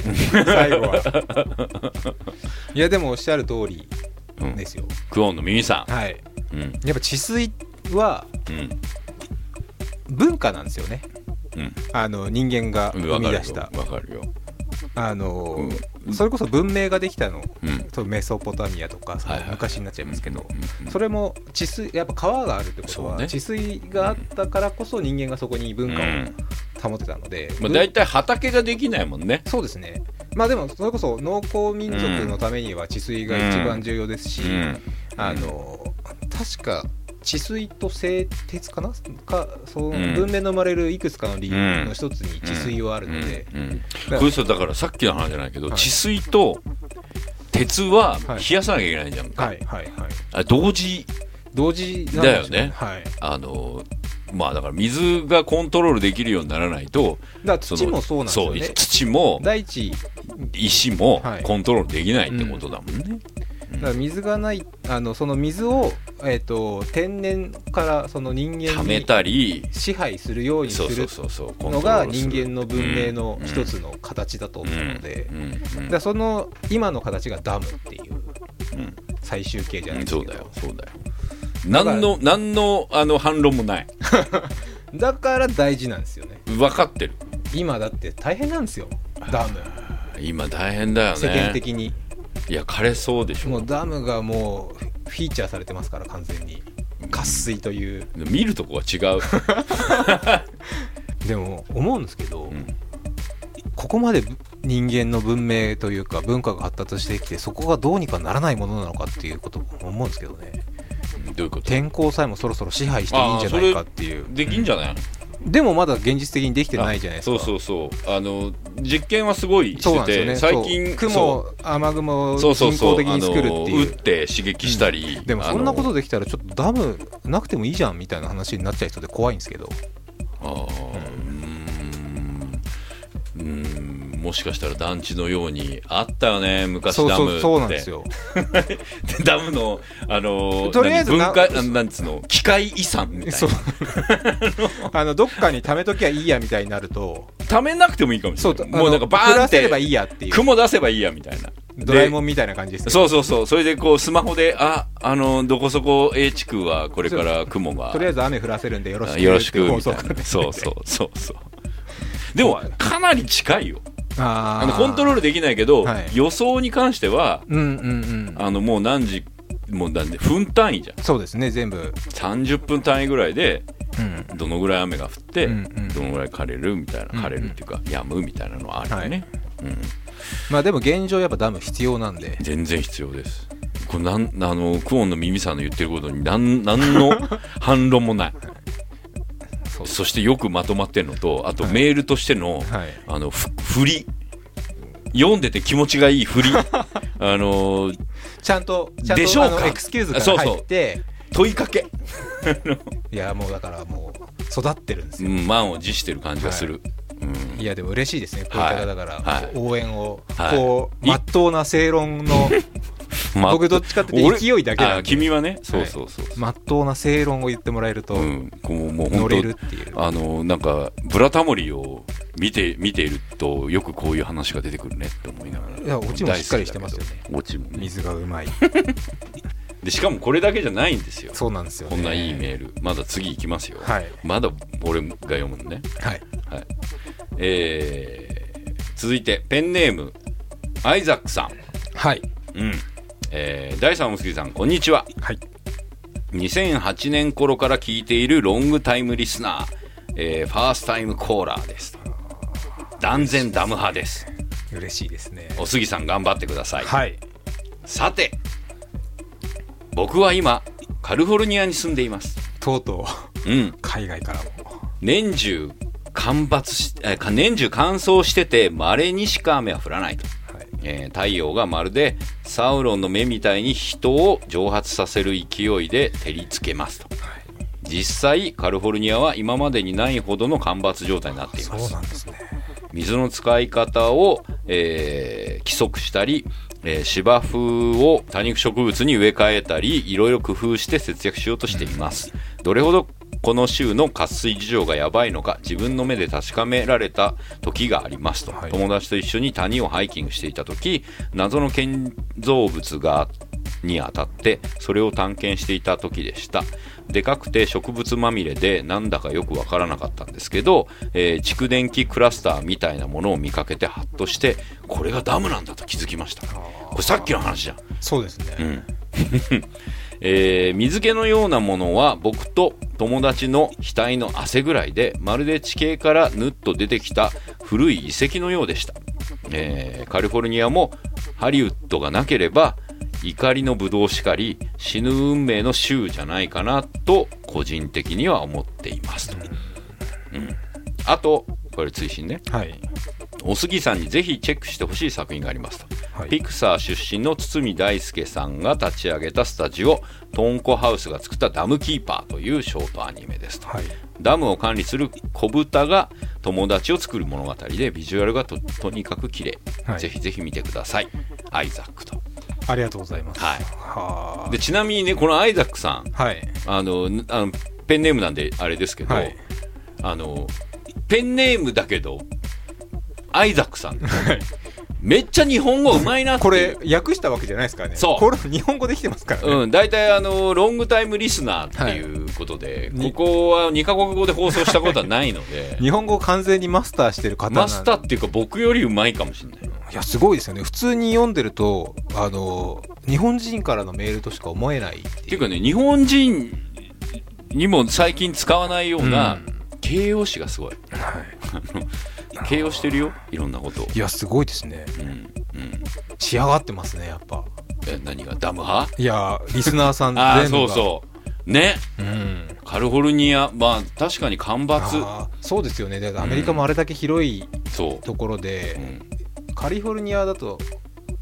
最後は。いやでもおっしゃる通りうん。ですよ、クオンの耳さはい。んうん。やっぱ治水はうん。文化なんですよね。うんあの人間がうん。生み出した。わかるよ。あの、うん。それこそ文明ができたの、うん。メソポタミアとかそのはいはい昔になっちゃいますけど、うんうんそれも治水やっぱ川があるってことは、ね。治水があったからこそ人間がそこに文化うん。を保ってたので、まあ、文大体畑ができないもんね。そうですね。まあでもそれこそ農耕民族のためには治水が一番重要ですし、うん。あの確か治水と製鉄かな？かそううん。文明の生まれるいくつかの理由の一つに治水はあるので、これさだからさっきの話じゃないけど、はい。治水と鉄ははい。冷やさなきゃいけないじゃんか、はいはいはい。あ同時。同時なんだよね。はい。あのまあだから水がコントロールできるようにならないと土もそうなんですよそうね土も大地石もはい。コントロールできないってことだもんね、だから水がないあのその水を、えー、と天然からその人間にたり支配するようにすそうそうるのが人間の文明のうん一つの形だと思うので、うんうんだその今の形がダムっていううん。最終形じゃないですけど。そうだよそうだよ。何の何のあの反論もない。だから大事なんですよね。分かってる。今だって大変なんですよ。ダム。今大変だよね。世間的にいや枯れそうでしょ。もうダムがもうフィーチャーされてますから完全に。渇水という。見るとこが違う、でも思うんですけど、ん。ここまで人間の文明というか文化が発達してきてそこがどうにかならないものなのかっていうことも思うんですけどね。どういうこと？天候さえもそろそろ支配していいんじゃないかっていう。できんじゃない、でもまだ現実的にできてないじゃないですか。そうそうそう。あの実験はすごいしてて、ね。最近雲雨雲を人工的に作るっていう。打って刺激したり、でもそんなことでできたらちょっとダムなくてもいいじゃんみたいな話になっちゃいそうで怖いんですけど。あーうーん。うーんもしかしたら団地のようにあったよね昔ダムって。そうそうなんですよ。でダムのあのーとりあえず文化あなんつうの機械遺産みたいな。あのどっかに貯めときゃいいやみたいになると。貯めなくてもいいかもしれない。もうなんかバーンっ降らせればていいやっていう。雲出せばいいやみたいな。ドラえもんんみたいな感じですよそうそうそう。それでこうスマホでああのどこそこ A 地区はこれから雲が。とりあえず雨降らせるんでよろしくよろしくそうそうそうそう。でもかなり近いよああのコントロールできないけど、はい。予想に関してはうんうんうん。あのもう何時もうなんで分単位じゃん。そうですね全部。30分単位ぐらいでうん。どのぐらい雨が降って、うんうんどのぐらい枯れるみたいなうんうん。枯れるっていうか、止むみたいなのはあるよね、うん、まあでも現状やっぱダム必要なんで。全然必要です。これなんあのクオンの耳さんの言ってることに何何の反論もない そしてよくまとまってるのとあとはいメールとしての、はい。あのふ振り。読んでて気持ちがいい振り。あのちゃんとちゃんとでしょうか？エクスキューズがそうそう。入って。問いかけ、いやもうだからもう育ってるんですよ、うん、満を持してる感じがする、うん。い、やでも嬉しいですね。こういった方から、はい。応援を、はい。こういまっとうな正論の ま僕どっちかっていうと勢いだけなん君はね。そうそうそう、まっとうな正論を言ってもらえるとうん、こうもう乗本れるっていう、当あのなんかブラタモリを見て見ているとよくこういう話が出てくるねって思いながら。いやオチもしっかりしてますよね。オチもね。水がうまい。でしかもこれだけじゃないんですよ。そうなんですよ、ね、こんないいメール。まだ次いきますよ、はい。まだ俺が読むのね。はい。はい。えー続いてペンネームアイザックさん。はい。うんえー、第3おむすぎさんこんにちは。はい。2008年頃から聞いているロングタイムリスナー、えーファーストタイムコーラーです。断然ダム派です。嬉しいですね。おすぎさん頑張ってください、はい。さて僕は今カリフォルニアに住んでいます。とうとう。うん。海外からも。年中干ばつし年中乾燥してて稀にしか雨は降らないと、はいえー太陽がまるでサウロンの目みたいに人を蒸発させる勢いで照りつけますと。実際カリフォルニアは今までにないほどの干ばつ状態になっています。水の使い方を、えー規則したり、えー芝生を多肉植物に植え替えたりいろいろ工夫して節約しようとしています。どれほどこの州の渇水事情がやばいのか自分の目で確かめられた時がありますと、はい。友達と一緒に谷をハイキングしていた時謎の建造物がに当たってそれを探検していた時でした。でかくて植物まみれでなんだかよくわからなかったんですけど、えー蓄電器クラスターみたいなものを見かけてハッとしてこれがダムなんだと気づきました。これさっきの話じゃん。そうですね、うんえー水気のようなものは僕と友達の額の汗ぐらいでまるで地形からぬっと出てきた古い遺跡のようでした、えーカリフォルニアもハリウッドがなければ怒りのブドウしかり死ぬ運命の州じゃないかなと個人的には思っていますと、うん、あとこれ追伸ね。はい。おすぎさんにぜひチェックしてほしい作品がありますと。はい。ピクサー出身の堤大輔さんが立ち上げたスタジオトンコハウスが作ったダムキーパーというショートアニメですと、はい。ダムを管理する小豚が友達を作る物語でビジュアルがととにかく綺麗、はい。ぜひぜひ見てください。アイザックと。ありがとうございます。はい。はでちなみにねこのアイザックさんあはい。あのんあのペンネームなんであれですけど、はい。あのペンネームだけどアイザックさん。めっちゃ日本語うまいなってこれ訳したわけじゃないですからね。そう。これ日本語できてますからね、うん、大体あのロングタイムリスナーっていうことで、はい。ここは2カ国語で放送したことはないので。日本語を完全にマスターしてる方マスターっていうか僕よりうまいかもしれない。いやすごいですよね。普通に読んでるとあの日本人からのメールとしか思えないっていう。っていうかね日本人にも最近使わないようなうん。形容詞がすごい 形容してるよいろんなことを、いやすごいですね。うんうん、仕上がってますねやっぱ。え何が？ダム派？いやリスナーさん ああ全部が。そうそう。ね。う、ん、カリフォルニアまあ確かに干ばつそうですよね。だからアメリカもあれだけ広いところで、うん。カリフォルニアだと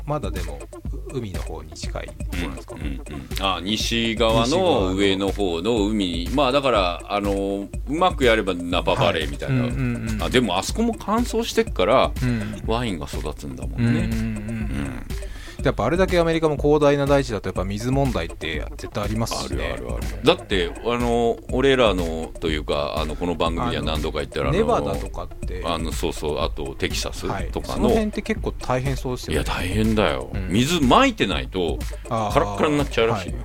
まだでもう海の方に近いところなんですか、うんうんあ西側西側の。の上の方の海にまあだからあのうまくやればナパバレーみたいな、はいうんうんうん。あでもあそこも乾燥してっからうん。ワインが育つんだもんね、うんうんうん。うんやっぱあれだけアメリカも広大な大地だとやっぱ水問題って絶対ありますあしね。るあるある。だってあの俺らのというかあのこの番組では何度か言ったらネバダとかって。あのそうそうあとテキサスはい。とかの、その辺って結構大変そうですよね。いや大変だよ、うん。水撒いてないとカラッカラになっちゃうらしいよ、は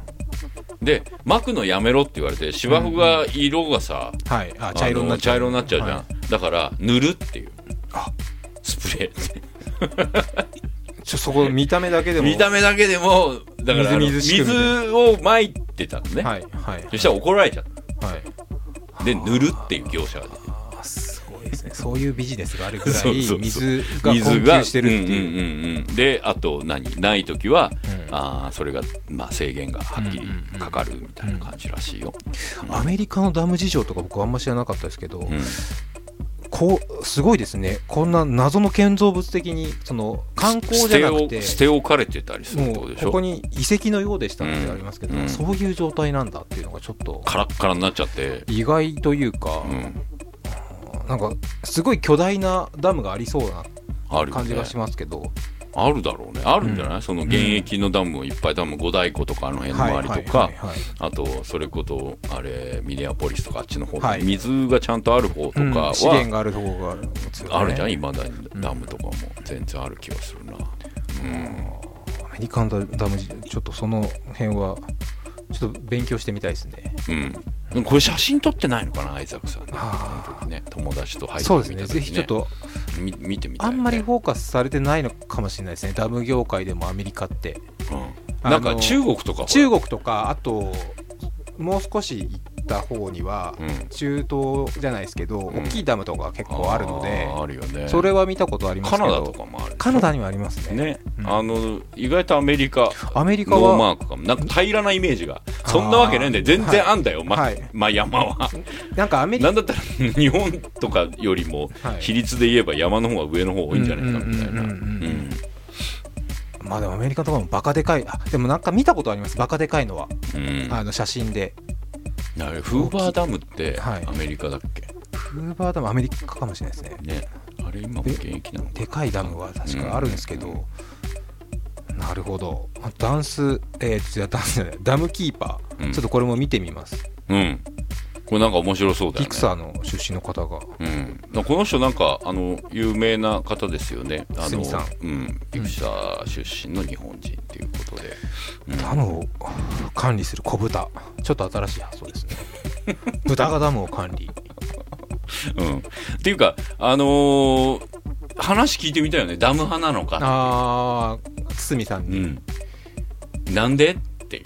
い。で巻くのやめろって言われて芝生が色がさ、はい、あ茶色になっちゃう。あの茶色になっちゃうじゃん、はだから塗るっていう。あ。スプレーいちょそこ見た目だけでも。見た目だけでもだからあのみずみずしく水を撒いてたのね、はいはい。そしたら怒られちゃっはい。たで塗るっていう業者が出て。あーすごいですね。そういうビジネスがあるぐら そういそうそう。水が水が困窮してるっていう,、んうんうんうん。であと何？ない時は、うん。あーそれが、まあ、制限がはっきりかかるみたいな感じらしいよ、アメリカのダム事情とか僕あんま知らなかったですけど、うんこうすごいですね。こんな謎の建造物的にその観光じゃなくて捨て置かれてたりするってもうことでしょ？ここに遺跡のようでしたってありますけど、うん。そういう状態なんだっていうのがちょっとカラッカラになっちゃって、意外というか、うん、なんかすごい巨大なダムがありそうな感じがしますけど、あるだろうね。あるんじゃない、うん。その現役のダムもいっぱいダム五大湖とかあの辺の周りとか、あとそれこそあれミネアポリスとかあっちの方、はい。水がちゃんとある方とかは、うん。資源がある方が、ね、あるじゃん？いまだにダムとかも全然ある気がするな、うん。アメリカのダム事ちょっとその辺はちょっと勉強してみたいですね。うん、これ写真撮ってないのかなアイザックさん。ねあ。ーあの時ね友達と入ってそうですね。ぜひちょっとみ見てみたい、ね、あんまりフォーカスされてないのかもしれないですね。ダム業界でもアメリカって。うん、なんか中国とか中国とかあともう少し行った方には、うん。中東じゃないですけど、ん。大きいダムとか結構あるのであるよね。それは見たことありますけどカナダとかもあるカナダにもありますね。ね、うん。あの意外とアメリカアメリカノーマはークかもなんか平らなイメージがそんなわけねえんで全然あんだよ、まはい。まあ山は。なんかアメリカなんだったら日本とかよりもはい。比率で言えば山の方が上の方多いんじゃないかみたいな。まあでもアメリカとかもバカでかい。あでもなんか見たことあります。バカでかいのは、うん。あの写真であれフーバーダムってはい。アメリカだっけ、フーバーダムアメリカかもしれないですね。ね。あれ今も現役なのかでかいダムは確かあるんですけど、なるほど。ダンスえー、違うダンスじゃないダムキーパー、うん。ちょっとこれも見てみます。うんこれなんか面白そうだよね。ピクサーの出身の方が。うん、この人なんかあの有名な方ですよね。あのうん、ピクサー出身の日本人っていうことで、うん。ダムを管理する小豚。ちょっと新しい発想ですね。豚がダムを管理。うん、っていうかあのー話聞いてみたいよね。ダム派なのかああ堤さんに、うん。なんでって。いう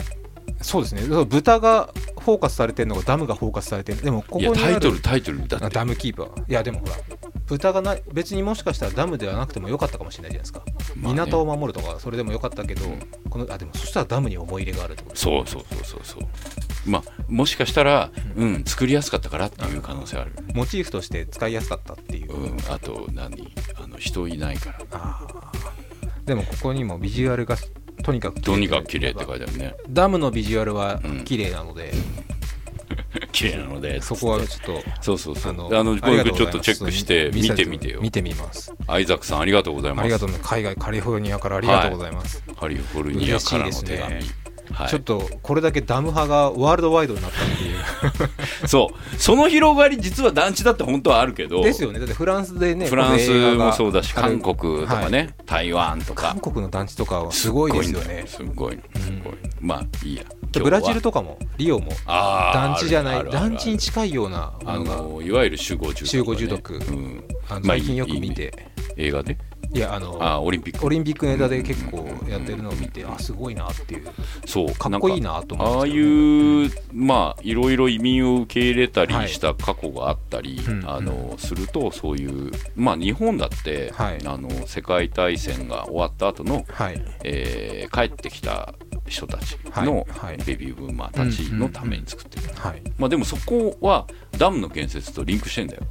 そうですね。豚がフォーカスされてるのがダムがフォーカスされてるでもここにある。タイトルタイトルだって。あダムキーパーいやでもほら豚がない別にもしかしたらダムではなくてもよかったかもしれないじゃないですか、まあね。港を守るとかそれでもよかったけど、このあでもそしたらダムに思い入れがあるってことそうそうそうそうそう。まあもしかしたら、うん、作りやすかったからっていう可能性ある、モチーフとして使いやすかったっていう、うん、あと何？あの人いないから。でもここにもビジュアルがとにかくとにかく綺麗って書いてあるね。ダムのビジュアルはうん。綺麗なので、綺麗なので。そこはちょっとそうそうそう。あのあのこれありがとうございます。ちょっとチェックして見てみてよ。見てみますアイザックさんありがとうございます。ありがとうね海外カリフォルニアからありがとうございます、カリフォルニアからの手紙、はい、ちょっとこれだけダム派がワールドワイドになったっていう。そう。その広がり実は団地だって本当はあるけど。ですよね。だってフランスでねフランスもそうだし韓国とかね、台湾とか。韓国の団地とかはすごいですよね。すごいのすごい。のまあいいや。でブラジルととかもリオも団地じゃない団地に近いようなもあのいわゆる集合住宅、ね、集合住宅。うん。最近よくいい見て映画で？いやあのあオリンピック。オリンピックネタで結構やってるのを見てあすごいなっていう。そうかっこいいなと思ああいうまあいろいろ移民を受け入れたりした過去があったり、うんあのするとそういうまあ日本だって、はい。あの世界大戦が終わった後の、はい。えー帰ってきた人たちのはい。はい。ベビーブーマーたちのために作ってる、はい。まあでもそこはダムの建設とリンクしてんだよ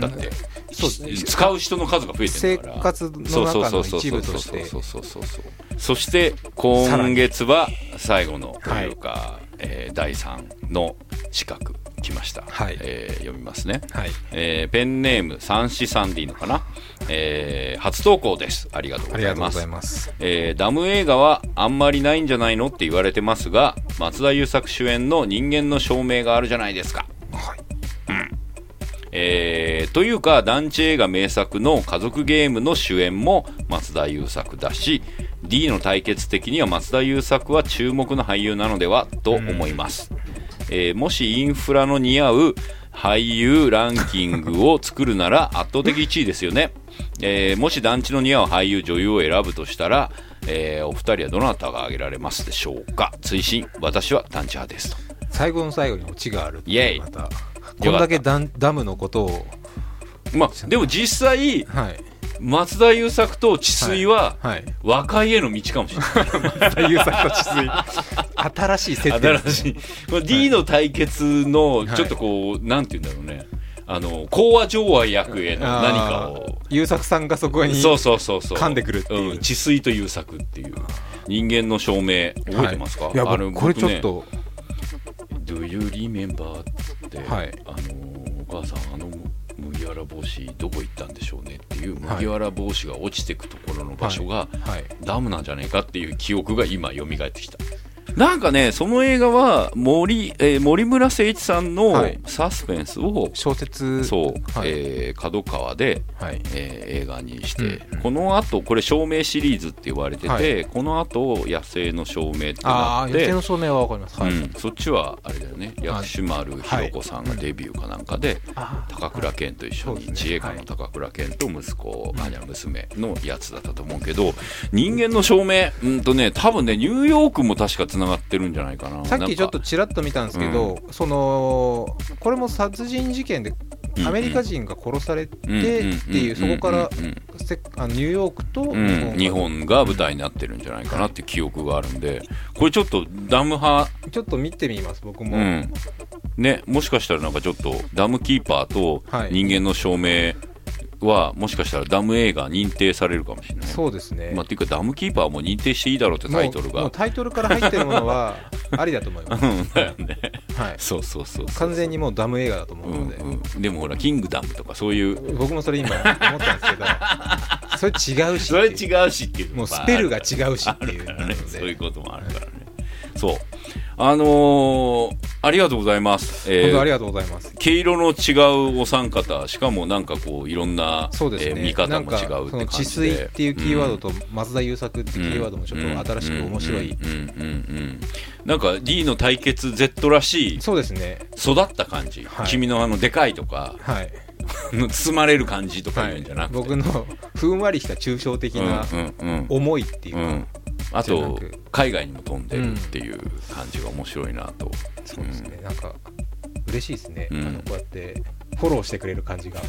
だって、そうですね。使う人の数が増えて生るから。活の中の一部として。そうそうそうそうそして今月は最後のというか、えー第3の資格来ました、はい。えー読みますね、はい。えーペンネーム三子さんでいいのかな、えー初投稿です。ありがとうごございます。えーダム映画はあんまりないんじゃないの？って言われてますが松田優作主演の人間の証明があるじゃないですか。はいえーというか団地映画名作の家族ゲームの主演も松田優作だし D の対決的には松田優作は注目の俳優なのではと思います、えーもしインフラの似合う俳優ランキングを作るなら圧倒的1位ですよね、えーもし団地の似合う俳優女優を選ぶとしたら、えーお二人はどなたが挙げられますでしょうか？追伸私は団地派ですと。最後の最後にオチがあるっていうイエイ。またこんだけダンダムのことを。まあでも実際はい。松田優作と治水は、はい。和解への道かもしれない。優作と治水 新しい設定新しい。これ D の対決の、はい。ちょっとこう、なんて言うんだろうね。あの、講和上和役への何かを。優作さんがそこにそうそうそうそう。噛んでくるっていう。うん。治水と優作っていう。人間の証明、覚えてますか、はい。いやこれちょっ僕ねと Do you remember? って、はい。あのお母さんあの麦わら帽子どこ行ったんでしょうねっていうはい。麦わら帽子が落ちてくところの場所がはい。ダムなんじゃないかっていう記憶が今蘇ってきたなんかねその映画は森,、えー森村誠一さんのはい。サスペンスを、小説。そう、はい。えー角川で、はい。えー映画にして、うんうん。この後これ照明シリーズって言われてて、はい。この後野生の照明ってあなってあ予定の証明はわかります。はい、うん、そっちはあれだよね。薬師丸ひろ子さんがデビューかなんかで、あ高倉健と一緒に自衛官の高倉健と息子、あじゃあ娘のやつだったと思うけど人間の証明うんとね多分ねニューヨークも確かつながってるんじゃないかな。さっきちょっとちらっと見たんですけど、そのこれも殺人事件でうんアメリカ人が殺されてってうんうんいうそこからあのニューヨークと日う本が舞台になってるんじゃないかなっていう記憶があるんでこれちょっとダム派ちょっと見てみます僕も、うん。ね、もしかしたらなんかちょっとダムキーパーとはい。人間の証明はもしかしたらダム映画認定されるかもしれない。そうですね、まあ、っていうかダムキーパーも認定していいだろうってタイトルが。タイトルから入ってるものはありだと思います、うんだよね。はい、そうそうそう。完全にもうダム映画だと思ううんので、うん、でもほら、キングダムとかそういう、僕もそれ今思ったんですけどそれ違うしそれ違うしっていうのもうがスペルが違うしっていうね。そういうこともあるからね。そう。あのー、ありがとうございます。えーありがとうございます。毛色の違うお三方、しかもなんかこう、いろんな、そうですね、えー見方も違うって感じで。治水っていうキーワードと松田優作っていうキーワードもちょっと新しく面白い、うん。うん。うん。うん。なんか D の対決 Z らしいそうですね。育った感じ、はい。君のあのでかいとかはい、包まれる感じとかはい言うんじゃなくて、僕のふんわりした抽象的なうんうんうん。思いっていうか、うん。あとじゃなく。海外にも飛んでるっていう感じが面白いなと、そうですね、なんか嬉しいですね、うん。あのこうやってフォローしてくれる感じが。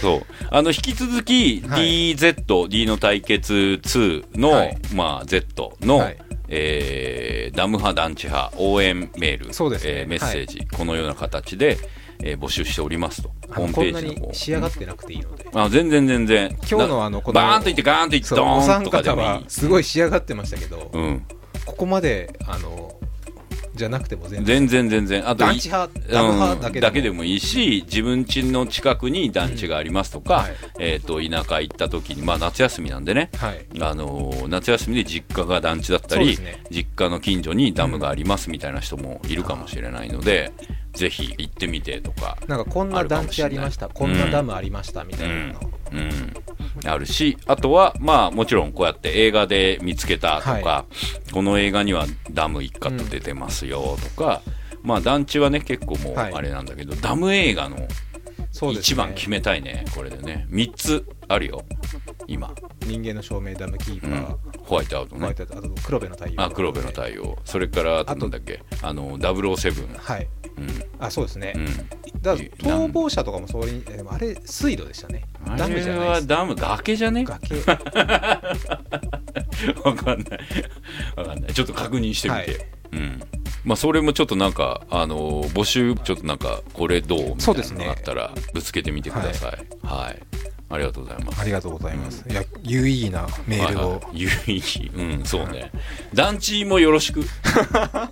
そう。あの引き続きはい。DZ、D の対決2の、はい。まあ、Z の、はい。えーダム派団地派応援メールそうですね。えーメッセージ、このような形で、えー募集しておりますと。あホームのこんなにページの方仕上がってなくていいので、あ全然全然。今日のあのこのバーンといってガーンといってドーンとかで方もいはいすごい仕上がってましたけど、うん。ここまであのじゃなくても全然。全然全然。あと団地派ダム派だけだけでもいいし自分家の近くに団地がありますとか、はい。えー、と田舎行った時に、まあ、夏休みなんでね、はい。あのー夏休みで実家が団地だったり、ね。実家の近所にダムがありますみたいな人もいるかもしれないので、ぜひ行ってみてとか、なんかこんな団地ありました。こんなダムありましたみたいな。の、うん、あるしあとはまあもちろんこうやって映画で見つけたとか、はこの映画にはダム一カット出てますよとか、まあ団地はね結構もうはい。あれなんだけど、ダム映画のそうですね。一番決めたいね。これでね。3つあるよ。今、人間の証明ダムキーパうん。ー、ホワイトアウトね。ホワイトアウトあと黒部の太陽あ黒部の太陽それからあとなんだっけ。あの007はい。うん。あそうですね、うん。だ逃亡者とかもそれにあれ水路でしたね。あダムじゃれないです。はダム崖じゃね？崖。わかんない。わかんない。ちょっと確認してみて。はいうん。まあ、それもちょっとなんか、あのー募集、ちょっとなんか、これどうみたいうなのそですねがあったら、ぶつけてみてください。はい。ありがとうございます。ありがとうございます、いや有意義なメールを、はいはい有意義。うん、そうね。団地もよろしく。あ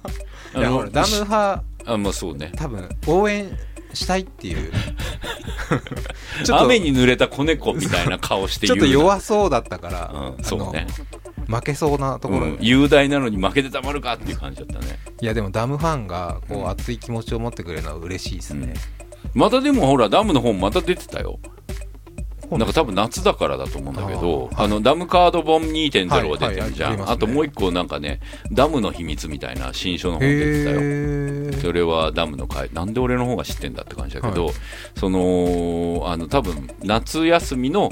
いやダム派あ、まあそうね。多分応援したいっていう ちょっと雨に濡れた子猫みたいな顔してちょっと弱そうだったから、うん、そうね。負けそうなところで、うん、雄大なのに負けてたまるかっていう感じだったね。いやでもダムファンがこう、うん熱い気持ちを持ってくれるのは嬉しいですね、またでもほら、ダムの本また出てたよ。本なんか多分夏だからだと思うんだけど、あの、ダムカード本2.0が出てるじゃん。あともう一個なんかね、ダムの秘密みたいな新書の本出てたよ。それはダムの会、なんで俺の方が知ってんだって感じだけど、はその、あの、多分夏休みの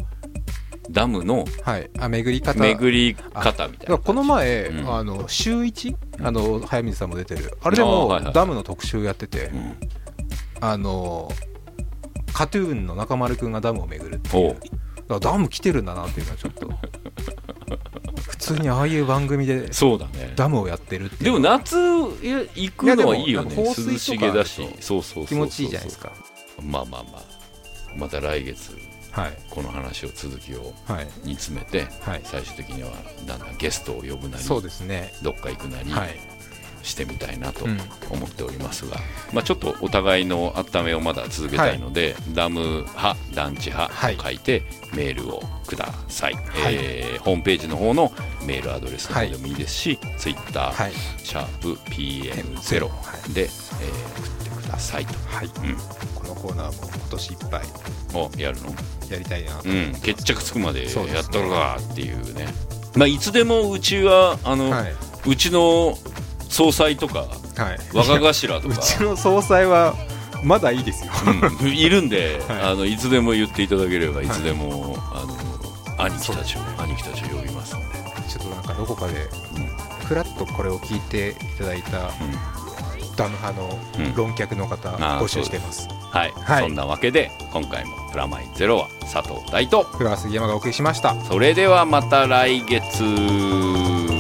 ダムのはい。あ巡り方。巡り方みたいな。この前、うん。あの週一？あの早水さんも出てる。あれでも、あーはいはい。ダムの特集やってて、うん。あのカトゥーンの中丸くんがダムを巡るっていう。ダム来てるんだなっていうのはちょっと。普通にああいう番組でそうだね。ダムをやってるっていう。でも夏行くのはいいよね。涼しげだし。そうそう。気持ちいいじゃないですか。まあまあまあ。また来月、はい。この話を続きをはい。煮詰めて、はい。最終的にはだんだんゲストを呼ぶなりそうですね。どっか行くなりはい。してみたいなとうん。思っておりますが、まあ、ちょっとお互いの温めをまだ続けたいので、ダム派団地派はい。と書いてメールをください、えーホームページの方のメールアドレスの方でもいいですし、ツイッター、はい。シャープ PM0 はい。で、えー送ってくださいと、はい。うん、このコーナーも今年いっぱいおやるの？やりたいなとうん、決着つくまでそうですね。やったのかっていうね。まあ、いつでもうちはあの、はい。うちの総裁とかはい。若頭と うかちの総裁はまだいいですよ。うんいるんで、はい。あのいつでも言っていただければい。つでも、あの兄貴たちを兄貴たちを呼びますんで、ちょっとなんかどこかでふらっとこれを聞いていただいたダム派の論客の方募集してます。はい、はい。そんなわけで今回も「プラマイゼロ」は佐藤大と。フラワー杉山がお送りしました。それではまた来月